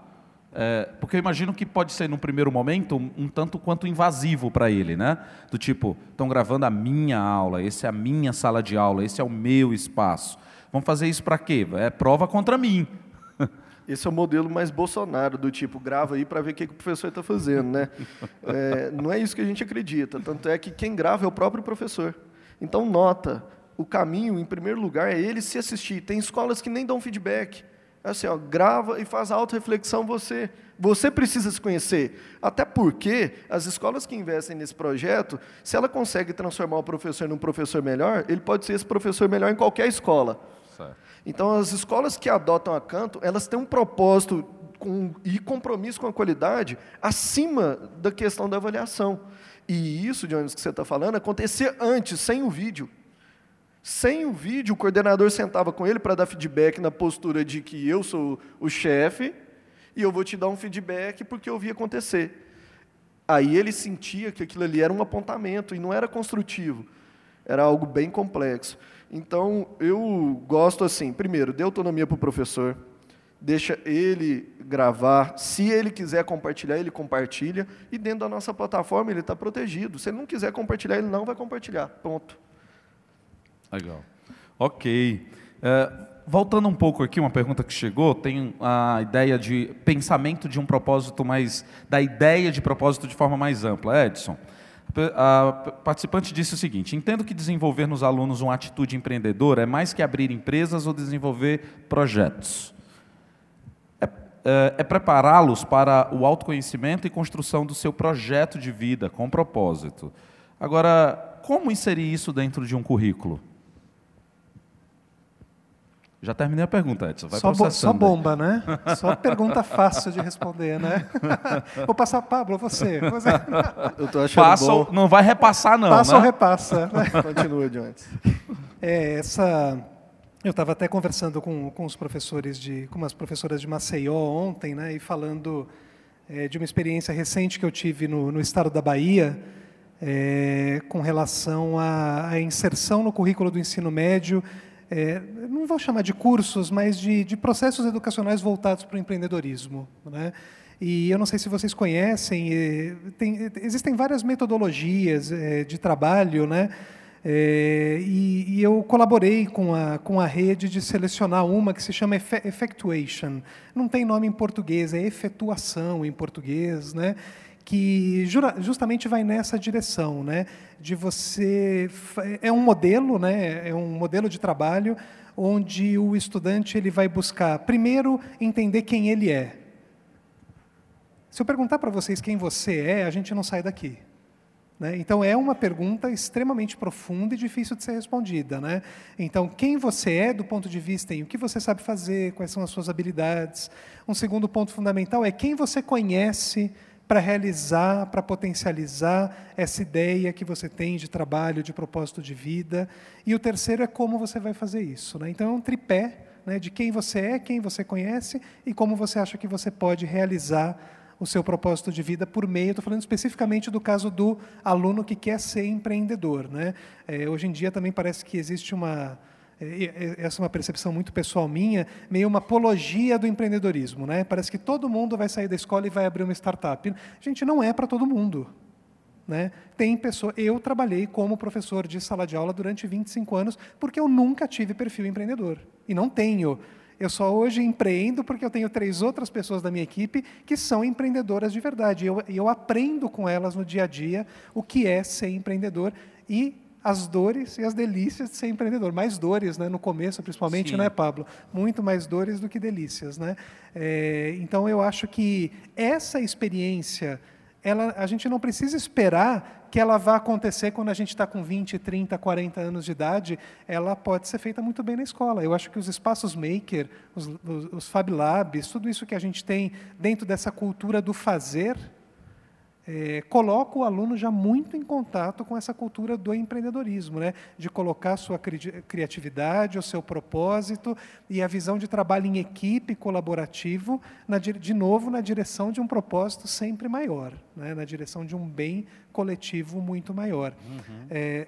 É, porque eu imagino que pode ser, num primeiro momento, um, um tanto quanto invasivo para ele, né? Do tipo, estão gravando a minha aula, esse é a minha sala de aula, esse é o meu espaço. Vamos fazer isso para quê? É prova contra mim. Esse é o modelo mais Bolsonaro, do tipo, grava aí para ver o que, que o professor está fazendo, né? É, não é isso que a gente acredita. Tanto é que quem grava é o próprio professor. Então, nota, o caminho, em primeiro lugar, é ele se assistir. Tem escolas que nem dão feedback. É assim, ó, grava e faz a auto-reflexão você. Você precisa se conhecer. Até porque as escolas que investem nesse projeto, se ela consegue transformar o professor num professor melhor, ele pode ser esse professor melhor em qualquer escola. Certo. Então, as escolas que adotam a canto, elas têm um propósito com, e compromisso com a qualidade acima da questão da avaliação. E isso, Jones, que você está falando, acontecia antes, sem o vídeo. Sem o vídeo, o coordenador sentava com ele para dar feedback na postura de que eu sou o chefe e eu vou te dar um feedback porque eu vi acontecer. Aí ele sentia que aquilo ali era um apontamento e não era construtivo, era algo bem complexo. Então, eu gosto assim, primeiro, dê autonomia para o professor, deixa ele gravar, se ele quiser compartilhar, ele compartilha, e dentro da nossa plataforma ele está protegido. Se ele não quiser compartilhar, ele não vai compartilhar. Ponto. Legal. Ok. É, voltando um pouco aqui, uma pergunta que chegou, tem a ideia de pensamento de um propósito mais, da ideia de propósito de forma mais ampla. Edson, a participante disse o seguinte: entendo que desenvolver nos alunos uma atitude empreendedora é mais que abrir empresas ou desenvolver projetos. É, é, é prepará-los para o autoconhecimento e construção do seu projeto de vida com propósito. Agora, como inserir isso dentro de um currículo? Já terminei a pergunta, Edson. Vai só, bo só bomba, né? Só pergunta fácil de responder, né? Vou passar, Pablo, você. você. Eu tô achando Passa, bom. Não vai repassar, não. Passa né? ou repassa. Continua, Jones. É, essa. Eu estava até conversando com, com os professores de, com umas professoras de Maceió ontem, né? E falando é, de uma experiência recente que eu tive no, no estado da Bahia. É, com relação à, à inserção no currículo do ensino médio é, não vou chamar de cursos, mas de, de processos educacionais voltados para o empreendedorismo. Né? E eu não sei se vocês conhecem, é, tem, existem várias metodologias é, de trabalho, né? É, e, e, eu colaborei com a, com a rede de selecionar uma que se chama Effectuation. Não tem nome em português, é efetuação em português, né? Que justamente vai nessa direção, né? De você é um modelo, né? É um modelo de trabalho onde o estudante ele vai buscar primeiro entender quem ele é. Se eu perguntar para vocês quem você é, a gente não sai daqui. Né? Então, é uma pergunta extremamente profunda e difícil de ser respondida. Né? Então, quem você é do ponto de vista em o que você sabe fazer, quais são as suas habilidades. Um segundo ponto fundamental é quem você conhece para realizar, para potencializar essa ideia que você tem de trabalho, de propósito de vida. E o terceiro é como você vai fazer isso. Né? Então, é um tripé né, de quem você é, quem você conhece e como você acha que você pode realizar o seu propósito de vida por meio, estou falando especificamente do caso do aluno que quer ser empreendedor. Né? É, hoje em dia também parece que existe uma essa é uma percepção muito pessoal minha, meio uma apologia do empreendedorismo. Né? Parece que todo mundo vai sair da escola e vai abrir uma startup. Gente, não é para todo mundo. Né? Tem pessoa, eu trabalhei como professor de sala de aula durante 25 anos porque eu nunca tive perfil empreendedor e não tenho. Eu só hoje empreendo porque eu tenho três outras pessoas da minha equipe que são empreendedoras de verdade. E eu, eu aprendo com elas no dia a dia o que é ser empreendedor e as dores e as delícias de ser empreendedor. Mais dores, né? no começo, principalmente, Sim. né, Pablo? Muito mais dores do que delícias. Né? É, então, eu acho que essa experiência ela, a gente não precisa esperar que ela vá acontecer quando a gente está com 20, 30, 40 anos de idade. Ela pode ser feita muito bem na escola. Eu acho que os espaços maker, os, os, os Fab Labs, tudo isso que a gente tem dentro dessa cultura do fazer, é, coloca o aluno já muito em contato com essa cultura do empreendedorismo, né? de colocar a sua cri criatividade, o seu propósito e a visão de trabalho em equipe, colaborativo, na, de novo na direção de um propósito sempre maior, né? na direção de um bem coletivo muito maior. Uhum. É,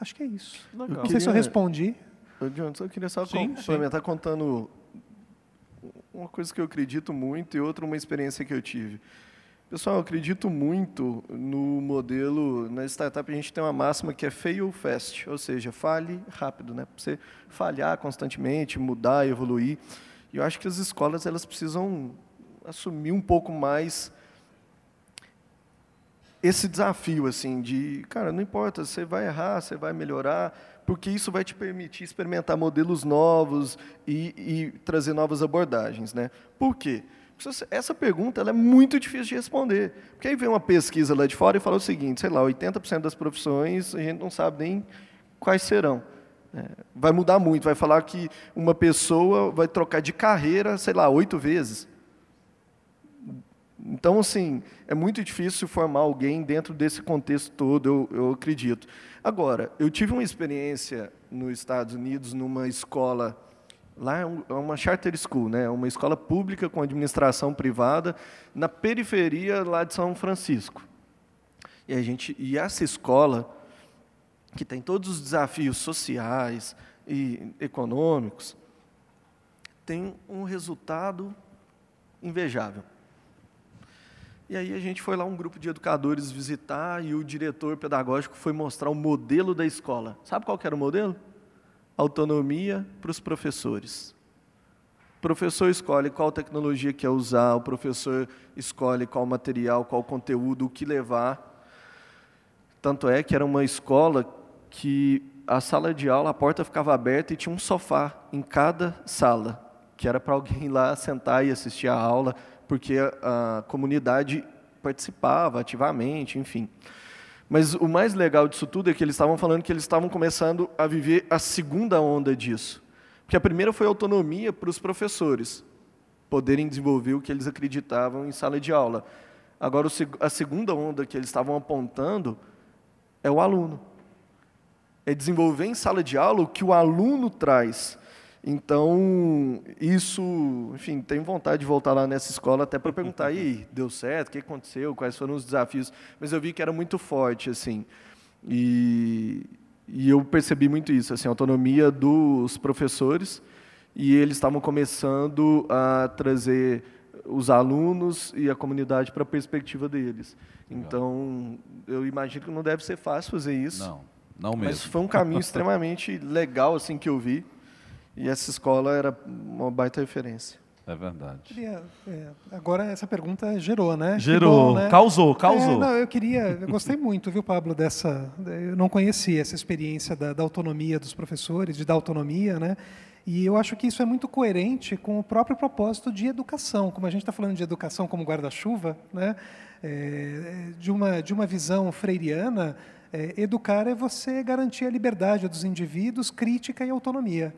acho que é isso. Legal. Não sei se eu respondi. Eu queria só sim, complementar sim. contando uma coisa que eu acredito muito e outra uma experiência que eu tive. Pessoal, eu acredito muito no modelo, na startup a gente tem uma máxima que é fail fast, ou seja, fale rápido, né? Para você falhar constantemente, mudar, evoluir. E eu acho que as escolas elas precisam assumir um pouco mais esse desafio assim de, cara, não importa, você vai errar, você vai melhorar, porque isso vai te permitir experimentar modelos novos e, e trazer novas abordagens, né? Por quê? Essa pergunta é muito difícil de responder. Porque aí vem uma pesquisa lá de fora e fala o seguinte, sei lá, 80% das profissões a gente não sabe nem quais serão. É, vai mudar muito, vai falar que uma pessoa vai trocar de carreira, sei lá, oito vezes. Então, assim, é muito difícil formar alguém dentro desse contexto todo, eu, eu acredito. Agora, eu tive uma experiência nos Estados Unidos, numa escola Lá é, é uma charter school, né? uma escola pública com administração privada, na periferia lá de São Francisco. E, a gente, e essa escola, que tem todos os desafios sociais e econômicos, tem um resultado invejável. E aí a gente foi lá, um grupo de educadores visitar, e o diretor pedagógico foi mostrar o modelo da escola. Sabe qual era o modelo? Autonomia para os professores. O professor escolhe qual tecnologia quer usar, o professor escolhe qual material, qual conteúdo, o que levar. Tanto é que era uma escola que a sala de aula, a porta ficava aberta e tinha um sofá em cada sala, que era para alguém lá sentar e assistir a aula, porque a, a comunidade participava ativamente, enfim. Mas o mais legal disso tudo é que eles estavam falando que eles estavam começando a viver a segunda onda disso. Porque a primeira foi autonomia para os professores poderem desenvolver o que eles acreditavam em sala de aula. Agora, a segunda onda que eles estavam apontando é o aluno. É desenvolver em sala de aula o que o aluno traz. Então, isso, enfim, tenho vontade de voltar lá nessa escola até para perguntar, aí, deu certo? O que aconteceu? Quais foram os desafios? Mas eu vi que era muito forte, assim. E, e eu percebi muito isso, assim, a autonomia dos professores, e eles estavam começando a trazer os alunos e a comunidade para a perspectiva deles. Então, eu imagino que não deve ser fácil fazer isso. Não, não mesmo. Mas foi um caminho extremamente legal assim que eu vi. E essa escola era uma baita referência. É verdade. Queria, é, agora essa pergunta gerou, né? Gerou, bom, né? causou, causou. É, não, eu queria, eu gostei muito, viu, Pablo, dessa. Eu não conhecia essa experiência da, da, autonomia dos professores, de dar autonomia, né? E eu acho que isso é muito coerente com o próprio propósito de educação, como a gente está falando de educação como guarda-chuva, né? É, de uma de uma visão freiriana, é, educar é você garantir a liberdade dos indivíduos, crítica e autonomia.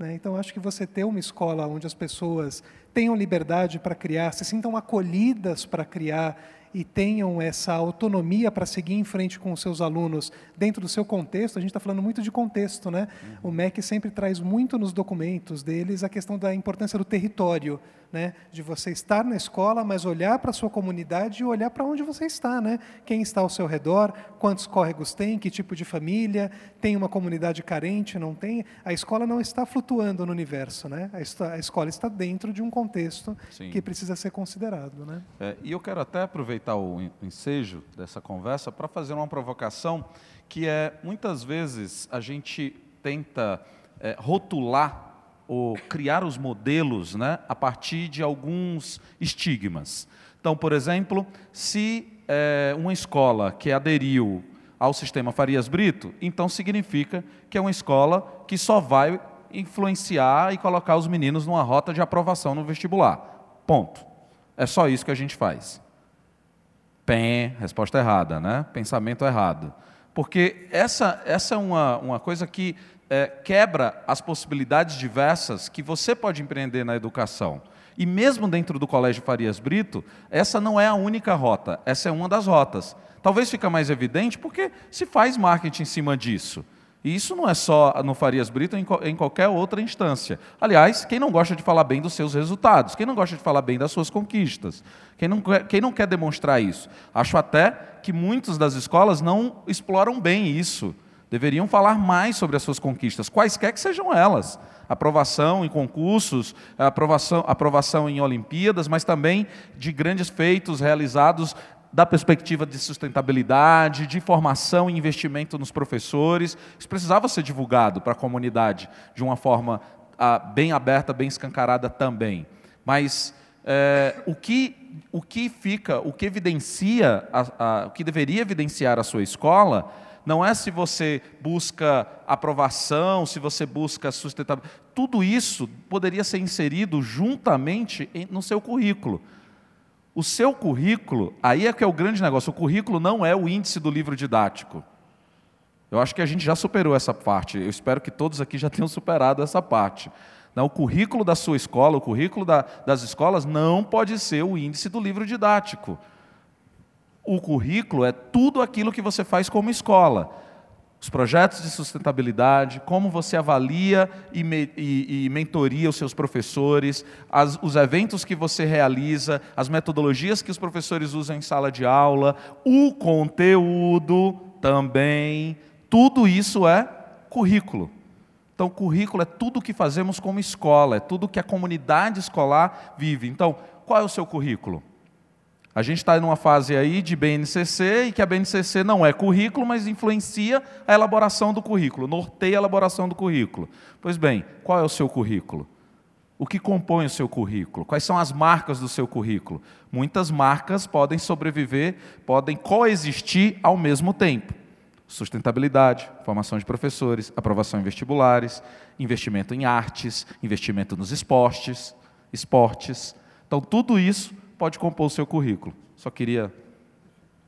Né? Então, acho que você ter uma escola onde as pessoas tenham liberdade para criar, se sintam acolhidas para criar e tenham essa autonomia para seguir em frente com os seus alunos dentro do seu contexto, a gente está falando muito de contexto, né? Uhum. O MEC sempre traz muito nos documentos deles a questão da importância do território, né? De você estar na escola, mas olhar para a sua comunidade e olhar para onde você está, né? Quem está ao seu redor, quantos córregos tem, que tipo de família, tem uma comunidade carente, não tem? A escola não está flutuando no universo, né? A, escola está dentro de um contexto Sim. que precisa ser considerado, né? É, e eu quero até aproveitar o ensejo dessa conversa para fazer uma provocação que é, muitas vezes, a gente tenta é, rotular ou criar os modelos né, a partir de alguns estigmas. Então, por exemplo, se é, uma escola que aderiu ao sistema Farias Brito, então significa que é uma escola que só vai influenciar e colocar os meninos numa rota de aprovação no vestibular. Ponto. É só isso que a gente faz. Pé, resposta errada, né? Pensamento errado. Porque essa, essa é uma, uma coisa que é, quebra as possibilidades diversas que você pode empreender na educação. E mesmo dentro do Colégio Farias Brito, essa não é a única rota, essa é uma das rotas. Talvez fica mais evidente porque se faz marketing em cima disso. E isso não é só no Farias Brito, em qualquer outra instância. Aliás, quem não gosta de falar bem dos seus resultados? Quem não gosta de falar bem das suas conquistas? Quem não, quem não quer demonstrar isso? Acho até que muitas das escolas não exploram bem isso. Deveriam falar mais sobre as suas conquistas, quaisquer que sejam elas. Aprovação em concursos, aprovação, aprovação em Olimpíadas, mas também de grandes feitos realizados da perspectiva de sustentabilidade, de formação e investimento nos professores. Isso precisava ser divulgado para a comunidade de uma forma ah, bem aberta, bem escancarada também. Mas é, o, que, o que fica, o que evidencia, a, a, o que deveria evidenciar a sua escola, não é se você busca aprovação, se você busca sustentabilidade. Tudo isso poderia ser inserido juntamente no seu currículo. O seu currículo, aí é que é o grande negócio, o currículo não é o índice do livro didático. Eu acho que a gente já superou essa parte, eu espero que todos aqui já tenham superado essa parte. Não, o currículo da sua escola, o currículo da, das escolas não pode ser o índice do livro didático. O currículo é tudo aquilo que você faz como escola os projetos de sustentabilidade, como você avalia e, me, e, e mentoria os seus professores, as, os eventos que você realiza, as metodologias que os professores usam em sala de aula, o conteúdo também, tudo isso é currículo. Então, currículo é tudo o que fazemos como escola, é tudo que a comunidade escolar vive. Então, qual é o seu currículo? A gente está numa fase aí de BNCC e que a BNCC não é currículo, mas influencia a elaboração do currículo, norteia a elaboração do currículo. Pois bem, qual é o seu currículo? O que compõe o seu currículo? Quais são as marcas do seu currículo? Muitas marcas podem sobreviver, podem coexistir ao mesmo tempo. Sustentabilidade, formação de professores, aprovação em vestibulares, investimento em artes, investimento nos esportes, esportes. Então, tudo isso pode compor o seu currículo. Só queria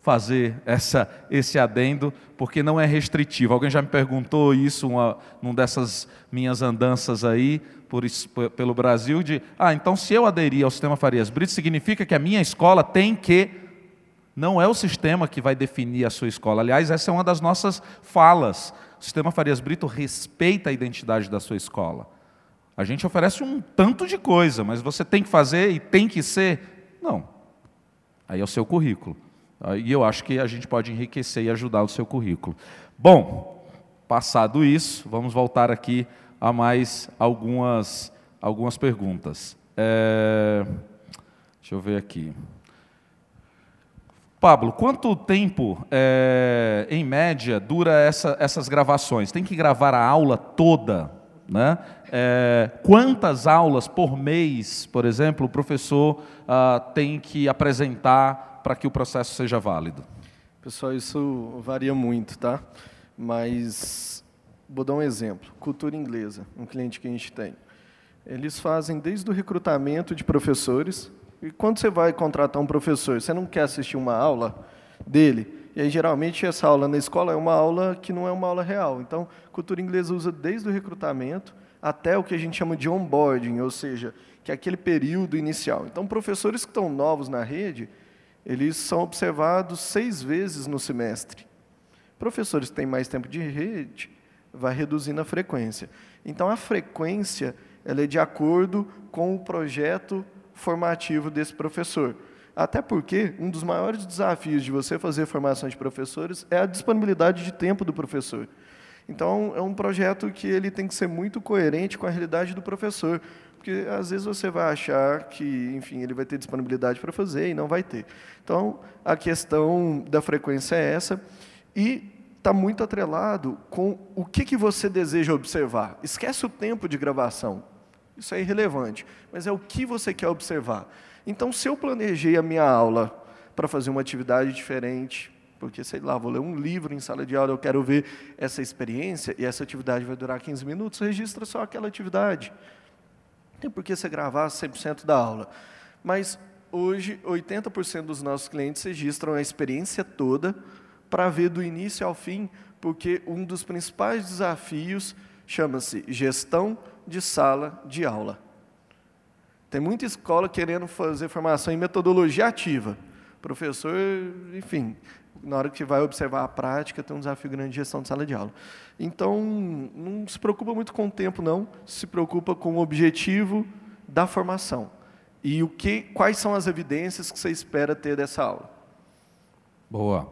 fazer essa, esse adendo, porque não é restritivo. Alguém já me perguntou isso uma, numa dessas minhas andanças aí por, pelo Brasil, de, ah, então se eu aderir ao sistema Farias Brito, significa que a minha escola tem que... Não é o sistema que vai definir a sua escola. Aliás, essa é uma das nossas falas. O sistema Farias Brito respeita a identidade da sua escola. A gente oferece um tanto de coisa, mas você tem que fazer e tem que ser não. Aí é o seu currículo. E eu acho que a gente pode enriquecer e ajudar o seu currículo. Bom, passado isso, vamos voltar aqui a mais algumas, algumas perguntas. É... Deixa eu ver aqui. Pablo, quanto tempo, é, em média, dura essa, essas gravações? Tem que gravar a aula toda? Né? É, quantas aulas por mês, por exemplo, o professor ah, tem que apresentar para que o processo seja válido? Pessoal, isso varia muito, tá? Mas vou dar um exemplo. Cultura inglesa, um cliente que a gente tem. Eles fazem desde o recrutamento de professores. E quando você vai contratar um professor, você não quer assistir uma aula dele? E aí, geralmente, essa aula na escola é uma aula que não é uma aula real. Então, cultura inglesa usa desde o recrutamento até o que a gente chama de onboarding, ou seja, que é aquele período inicial. Então, professores que estão novos na rede, eles são observados seis vezes no semestre. Professores que têm mais tempo de rede, vai reduzindo a frequência. Então, a frequência ela é de acordo com o projeto formativo desse professor. Até porque um dos maiores desafios de você fazer formação de professores é a disponibilidade de tempo do professor. Então, é um projeto que ele tem que ser muito coerente com a realidade do professor, porque às vezes você vai achar que, enfim, ele vai ter disponibilidade para fazer e não vai ter. Então, a questão da frequência é essa e está muito atrelado com o que, que você deseja observar. Esquece o tempo de gravação, isso é irrelevante, mas é o que você quer observar. Então, se eu planejei a minha aula para fazer uma atividade diferente, porque, sei lá, vou ler um livro em sala de aula, eu quero ver essa experiência, e essa atividade vai durar 15 minutos, registra só aquela atividade. Não tem por que você gravar 100% da aula. Mas hoje 80% dos nossos clientes registram a experiência toda para ver do início ao fim, porque um dos principais desafios chama-se gestão de sala de aula. Tem muita escola querendo fazer formação em metodologia ativa. Professor, enfim, na hora que vai observar a prática, tem um desafio grande de gestão de sala de aula. Então, não se preocupa muito com o tempo, não. Se preocupa com o objetivo da formação. E o que, quais são as evidências que você espera ter dessa aula? Boa.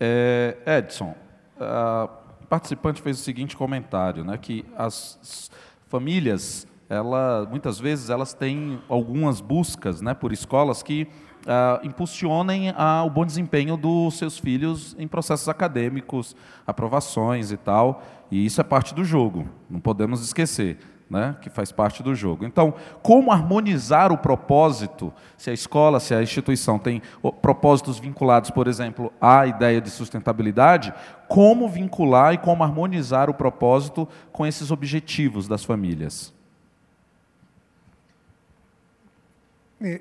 É, Edson, a participante fez o seguinte comentário, né, que as famílias, ela, muitas vezes, elas têm algumas buscas né, por escolas que uh, impulsionem uh, o bom desempenho dos seus filhos em processos acadêmicos, aprovações e tal, e isso é parte do jogo, não podemos esquecer. Né, que faz parte do jogo. Então, como harmonizar o propósito, se a escola, se a instituição tem propósitos vinculados, por exemplo, à ideia de sustentabilidade, como vincular e como harmonizar o propósito com esses objetivos das famílias?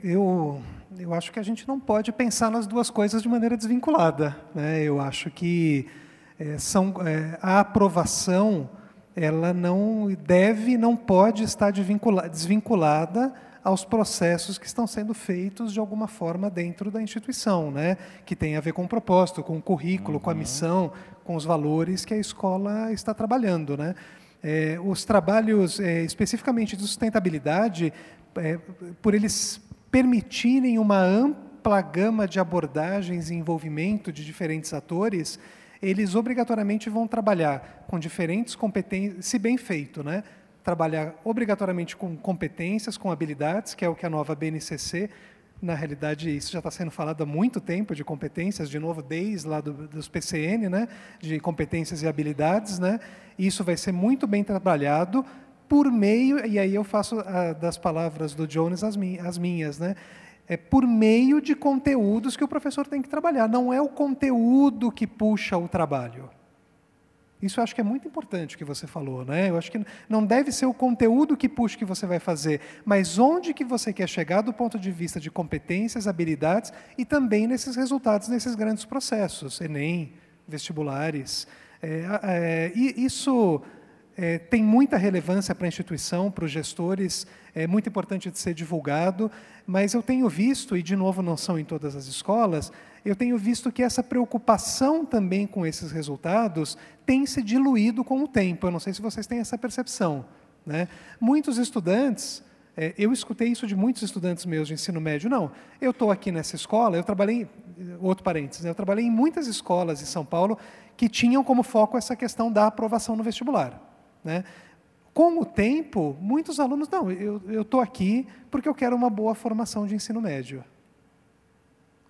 Eu, eu acho que a gente não pode pensar nas duas coisas de maneira desvinculada. Né? Eu acho que é, são, é, a aprovação ela não deve, não pode estar desvinculada aos processos que estão sendo feitos de alguma forma dentro da instituição, né? que tem a ver com o propósito, com o currículo, uhum. com a uhum. missão, com os valores que a escola está trabalhando. Né? É, os trabalhos, especificamente de sustentabilidade, por eles permitirem uma ampla gama de abordagens e envolvimento de diferentes atores, eles obrigatoriamente vão trabalhar com diferentes competências, se bem feito, né? Trabalhar obrigatoriamente com competências, com habilidades, que é o que a nova BNCC, na realidade, isso já está sendo falado há muito tempo de competências, de novo, desde lá do, dos PCN, né? De competências e habilidades, né? Isso vai ser muito bem trabalhado por meio, e aí eu faço a, das palavras do Jones as, as minhas, né? É por meio de conteúdos que o professor tem que trabalhar. Não é o conteúdo que puxa o trabalho. Isso eu acho que é muito importante o que você falou, né? Eu acho que não deve ser o conteúdo que puxa que você vai fazer, mas onde que você quer chegar do ponto de vista de competências, habilidades e também nesses resultados nesses grandes processos, Enem, vestibulares. É, é, e isso é, tem muita relevância para a instituição, para os gestores, é muito importante de ser divulgado, mas eu tenho visto, e de novo não são em todas as escolas, eu tenho visto que essa preocupação também com esses resultados tem se diluído com o tempo. Eu não sei se vocês têm essa percepção. Né? Muitos estudantes, é, eu escutei isso de muitos estudantes meus de ensino médio, não, eu estou aqui nessa escola, eu trabalhei, outro parênteses, né? eu trabalhei em muitas escolas em São Paulo que tinham como foco essa questão da aprovação no vestibular. Né? Com o tempo, muitos alunos, não, eu estou aqui porque eu quero uma boa formação de ensino médio.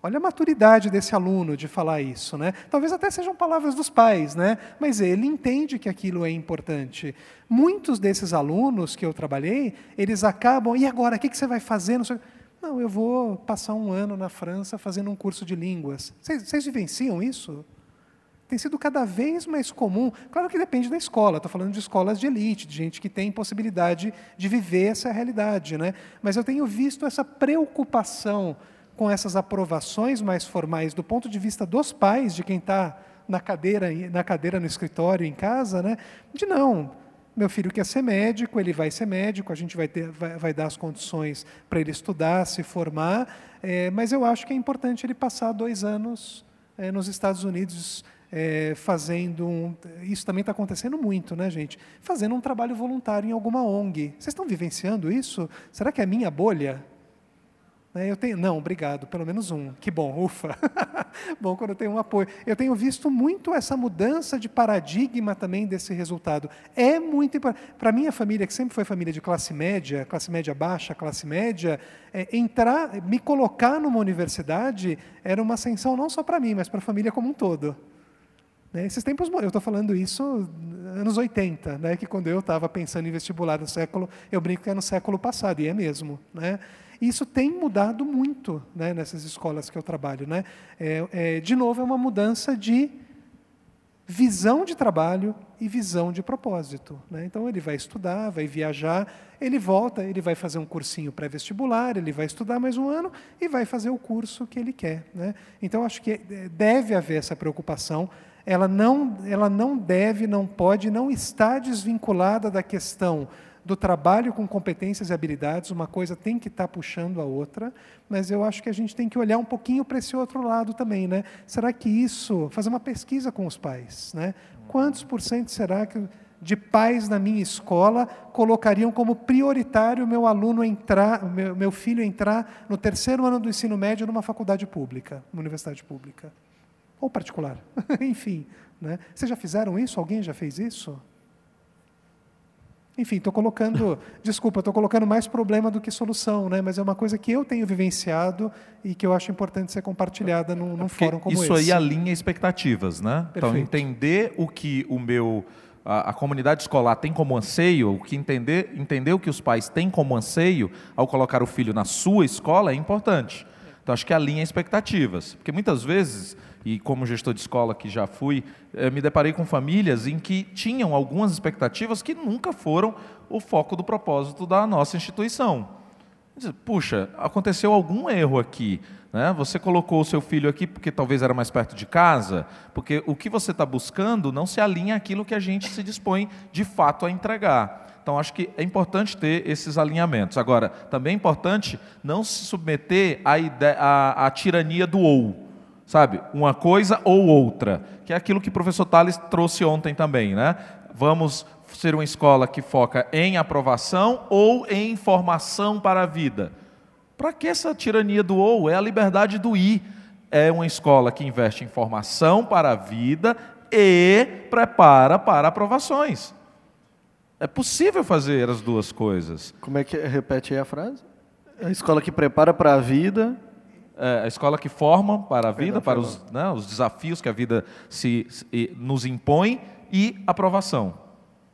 Olha a maturidade desse aluno de falar isso, né? Talvez até sejam palavras dos pais, né? Mas ele entende que aquilo é importante. Muitos desses alunos que eu trabalhei, eles acabam, e agora, o que você vai fazer? Não, eu vou passar um ano na França fazendo um curso de línguas. Vocês, vocês vivenciam isso? Tem sido cada vez mais comum. Claro que depende da escola, estou falando de escolas de elite, de gente que tem possibilidade de viver essa realidade. Né? Mas eu tenho visto essa preocupação com essas aprovações mais formais do ponto de vista dos pais, de quem está na cadeira, na cadeira no escritório, em casa, né? de não. Meu filho quer ser médico, ele vai ser médico, a gente vai, ter, vai, vai dar as condições para ele estudar, se formar, é, mas eu acho que é importante ele passar dois anos é, nos Estados Unidos é, fazendo um, isso também está acontecendo muito, né, gente? Fazendo um trabalho voluntário em alguma ONG. Vocês estão vivenciando isso? Será que é minha bolha? É, eu tenho, não, obrigado, pelo menos um. Que bom, ufa. bom quando eu tenho um apoio. Eu tenho visto muito essa mudança de paradigma também desse resultado. É muito. Para a minha família, que sempre foi família de classe média, classe média baixa, classe média, é, entrar, me colocar numa universidade era uma ascensão não só para mim, mas para a família como um todo. Né? Esses tempos, eu estou falando isso anos 80, né? que quando eu estava pensando em vestibular no século, eu brinco que é no século passado, e é mesmo. Né? Isso tem mudado muito né, nessas escolas que eu trabalho. Né? É, é, de novo, é uma mudança de visão de trabalho e visão de propósito. Né? Então, ele vai estudar, vai viajar, ele volta, ele vai fazer um cursinho pré-vestibular, ele vai estudar mais um ano e vai fazer o curso que ele quer. Né? Então, acho que eh, deve haver essa preocupação. Ela não, ela não deve, não pode, não está desvinculada da questão do trabalho com competências e habilidades, uma coisa tem que estar tá puxando a outra, mas eu acho que a gente tem que olhar um pouquinho para esse outro lado também, né? Será que isso, fazer uma pesquisa com os pais, né? Quantos por cento será que de pais na minha escola colocariam como prioritário meu aluno entrar, meu, meu filho entrar no terceiro ano do ensino médio numa faculdade pública, numa universidade pública? Ou particular, enfim. Né? Vocês já fizeram isso? Alguém já fez isso? Enfim, estou colocando, desculpa, estou colocando mais problema do que solução, né? mas é uma coisa que eu tenho vivenciado e que eu acho importante ser compartilhada num, num fórum como isso esse. Isso aí alinha expectativas, né? Então, Perfeito. Então, entender o que o meu a, a, comunidade escolar tem como anseio, o que entender, entender o que os pais têm como anseio ao colocar o filho na sua escola é importante. Então, acho que alinha expectativas. Porque muitas vezes e como gestor de escola que já fui, eh, me deparei com famílias em que tinham algumas expectativas que nunca foram o foco do propósito da nossa instituição. Puxa, aconteceu algum erro aqui. Né? Você colocou o seu filho aqui porque talvez era mais perto de casa, porque o que você está buscando não se alinha àquilo que a gente se dispõe de fato a entregar. Então, acho que é importante ter esses alinhamentos. Agora, também é importante não se submeter à, ideia, à, à tirania do ou sabe? Uma coisa ou outra, que é aquilo que o professor Tales trouxe ontem também, né? Vamos ser uma escola que foca em aprovação ou em formação para a vida. Para que essa tirania do ou? É a liberdade do ir. É uma escola que investe em formação para a vida e prepara para aprovações. É possível fazer as duas coisas. Como é que repete aí a frase? É a escola que prepara para a vida a escola que forma para a vida, para os, né, os desafios que a vida se, se, nos impõe, e aprovação,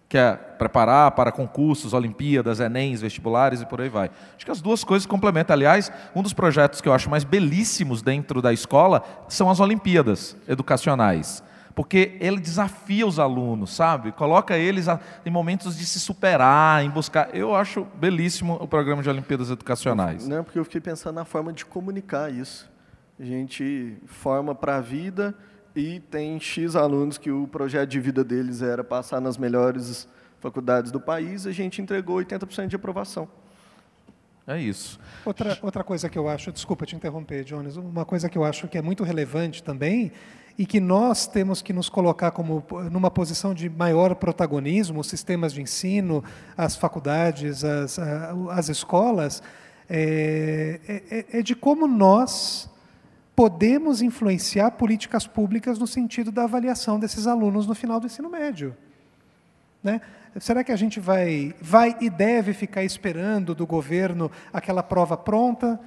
que é preparar para concursos, Olimpíadas, Enems, vestibulares e por aí vai. Acho que as duas coisas complementam. Aliás, um dos projetos que eu acho mais belíssimos dentro da escola são as Olimpíadas educacionais porque ele desafia os alunos, sabe? Coloca eles em momentos de se superar, em buscar. Eu acho belíssimo o programa de Olimpíadas Educacionais. Não, porque eu fiquei pensando na forma de comunicar isso. A gente forma para a vida e tem X alunos que o projeto de vida deles era passar nas melhores faculdades do país, a gente entregou 80% de aprovação. É isso. Outra, outra coisa que eu acho, desculpa te interromper, Jones, uma coisa que eu acho que é muito relevante também e que nós temos que nos colocar como numa posição de maior protagonismo, os sistemas de ensino, as faculdades, as, as escolas, é, é, é de como nós podemos influenciar políticas públicas no sentido da avaliação desses alunos no final do ensino médio. Né? Será que a gente vai, vai e deve ficar esperando do governo aquela prova pronta?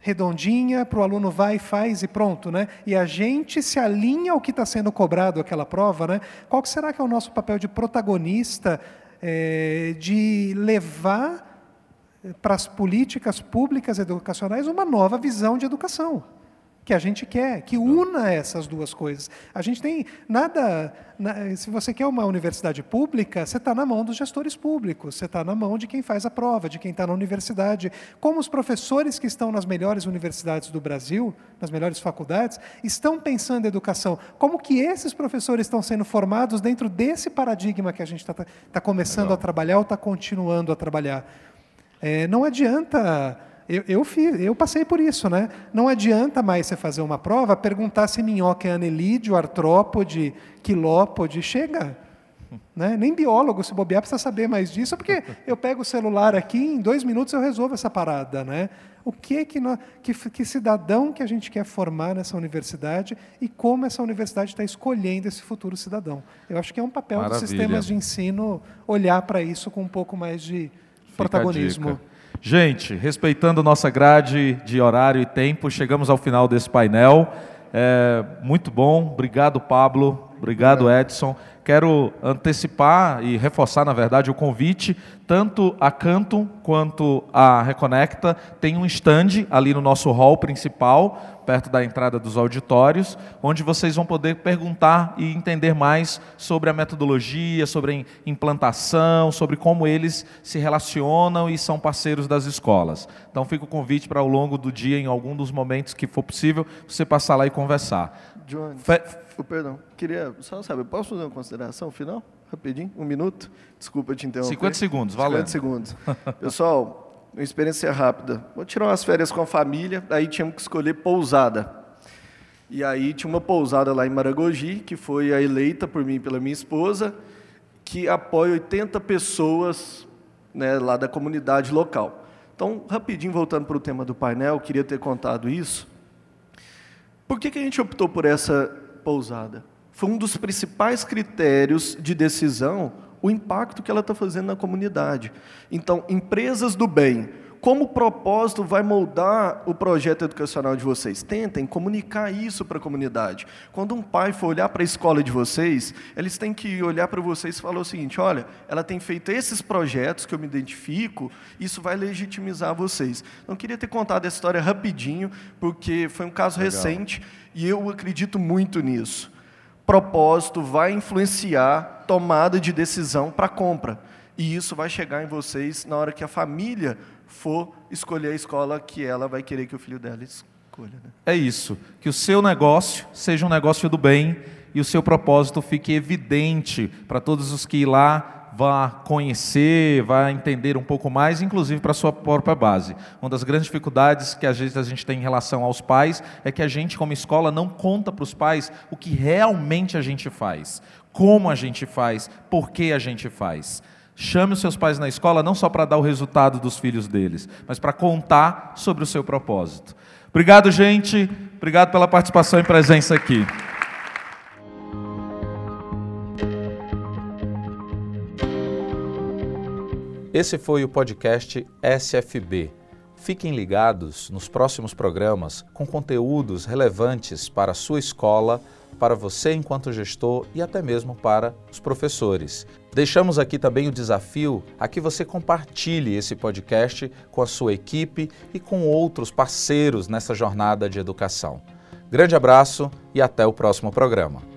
Redondinha para o aluno vai, faz e pronto, né? E a gente se alinha ao que está sendo cobrado aquela prova, né? Qual será que é o nosso papel de protagonista, é, de levar para as políticas públicas educacionais uma nova visão de educação? Que a gente quer, que una essas duas coisas. A gente tem nada. se você quer uma universidade pública, você está na mão dos gestores públicos, você está na mão de quem faz a prova, de quem está na universidade. Como os professores que estão nas melhores universidades do Brasil, nas melhores faculdades, estão pensando em educação? Como que esses professores estão sendo formados dentro desse paradigma que a gente está tá começando Legal. a trabalhar ou está continuando a trabalhar? É, não adianta eu, eu, fiz, eu passei por isso, né? Não adianta mais você fazer uma prova, perguntar se minhoca é anelídeo, artrópode, quilópode, chega. Né? Nem biólogo, se bobear, precisa saber mais disso, porque eu pego o celular aqui em dois minutos eu resolvo essa parada. Né? O que, que, nós, que, que cidadão que a gente quer formar nessa universidade e como essa universidade está escolhendo esse futuro cidadão. Eu acho que é um papel Maravilha. dos sistemas de ensino olhar para isso com um pouco mais de Fica protagonismo. Gente, respeitando nossa grade de horário e tempo, chegamos ao final desse painel. É, muito bom, obrigado Pablo, obrigado Edson. quero antecipar e reforçar, na verdade, o convite. Tanto a Canto quanto a Reconecta tem um stand ali no nosso hall principal, perto da entrada dos auditórios, onde vocês vão poder perguntar e entender mais sobre a metodologia, sobre a implantação, sobre como eles se relacionam e são parceiros das escolas. Então fica o convite para ao longo do dia, em algum dos momentos que for possível, você passar lá e conversar. John, Fe... perdão, queria só saber, posso fazer uma consideração final? Rapidinho, um minuto? Desculpa te interromper. 50 segundos, valendo. 50 segundos. Pessoal, uma experiência rápida. Vou tirar umas férias com a família, aí tínhamos que escolher pousada. E aí tinha uma pousada lá em Maragogi, que foi a eleita por mim e pela minha esposa, que apoia 80 pessoas né, lá da comunidade local. Então, rapidinho, voltando para o tema do painel, queria ter contado isso. Por que, que a gente optou por essa pousada? Foi um dos principais critérios de decisão o impacto que ela está fazendo na comunidade. Então, empresas do bem, como o propósito vai moldar o projeto educacional de vocês? Tentem comunicar isso para a comunidade. Quando um pai for olhar para a escola de vocês, eles têm que olhar para vocês e falar o seguinte: olha, ela tem feito esses projetos que eu me identifico, isso vai legitimizar vocês. Não queria ter contado essa história rapidinho, porque foi um caso Legal. recente e eu acredito muito nisso. Propósito vai influenciar tomada de decisão para compra. E isso vai chegar em vocês na hora que a família for escolher a escola que ela vai querer que o filho dela escolha. Né? É isso. Que o seu negócio seja um negócio do bem e o seu propósito fique evidente para todos os que lá vá conhecer, vá entender um pouco mais, inclusive para a sua própria base. Uma das grandes dificuldades que às vezes a gente tem em relação aos pais é que a gente, como escola, não conta para os pais o que realmente a gente faz, como a gente faz, por que a gente faz. Chame os seus pais na escola não só para dar o resultado dos filhos deles, mas para contar sobre o seu propósito. Obrigado, gente. Obrigado pela participação e presença aqui. Esse foi o podcast SFB. Fiquem ligados nos próximos programas com conteúdos relevantes para a sua escola para você enquanto gestor e até mesmo para os professores. Deixamos aqui também o desafio a que você compartilhe esse podcast com a sua equipe e com outros parceiros nessa jornada de educação. Grande abraço e até o próximo programa.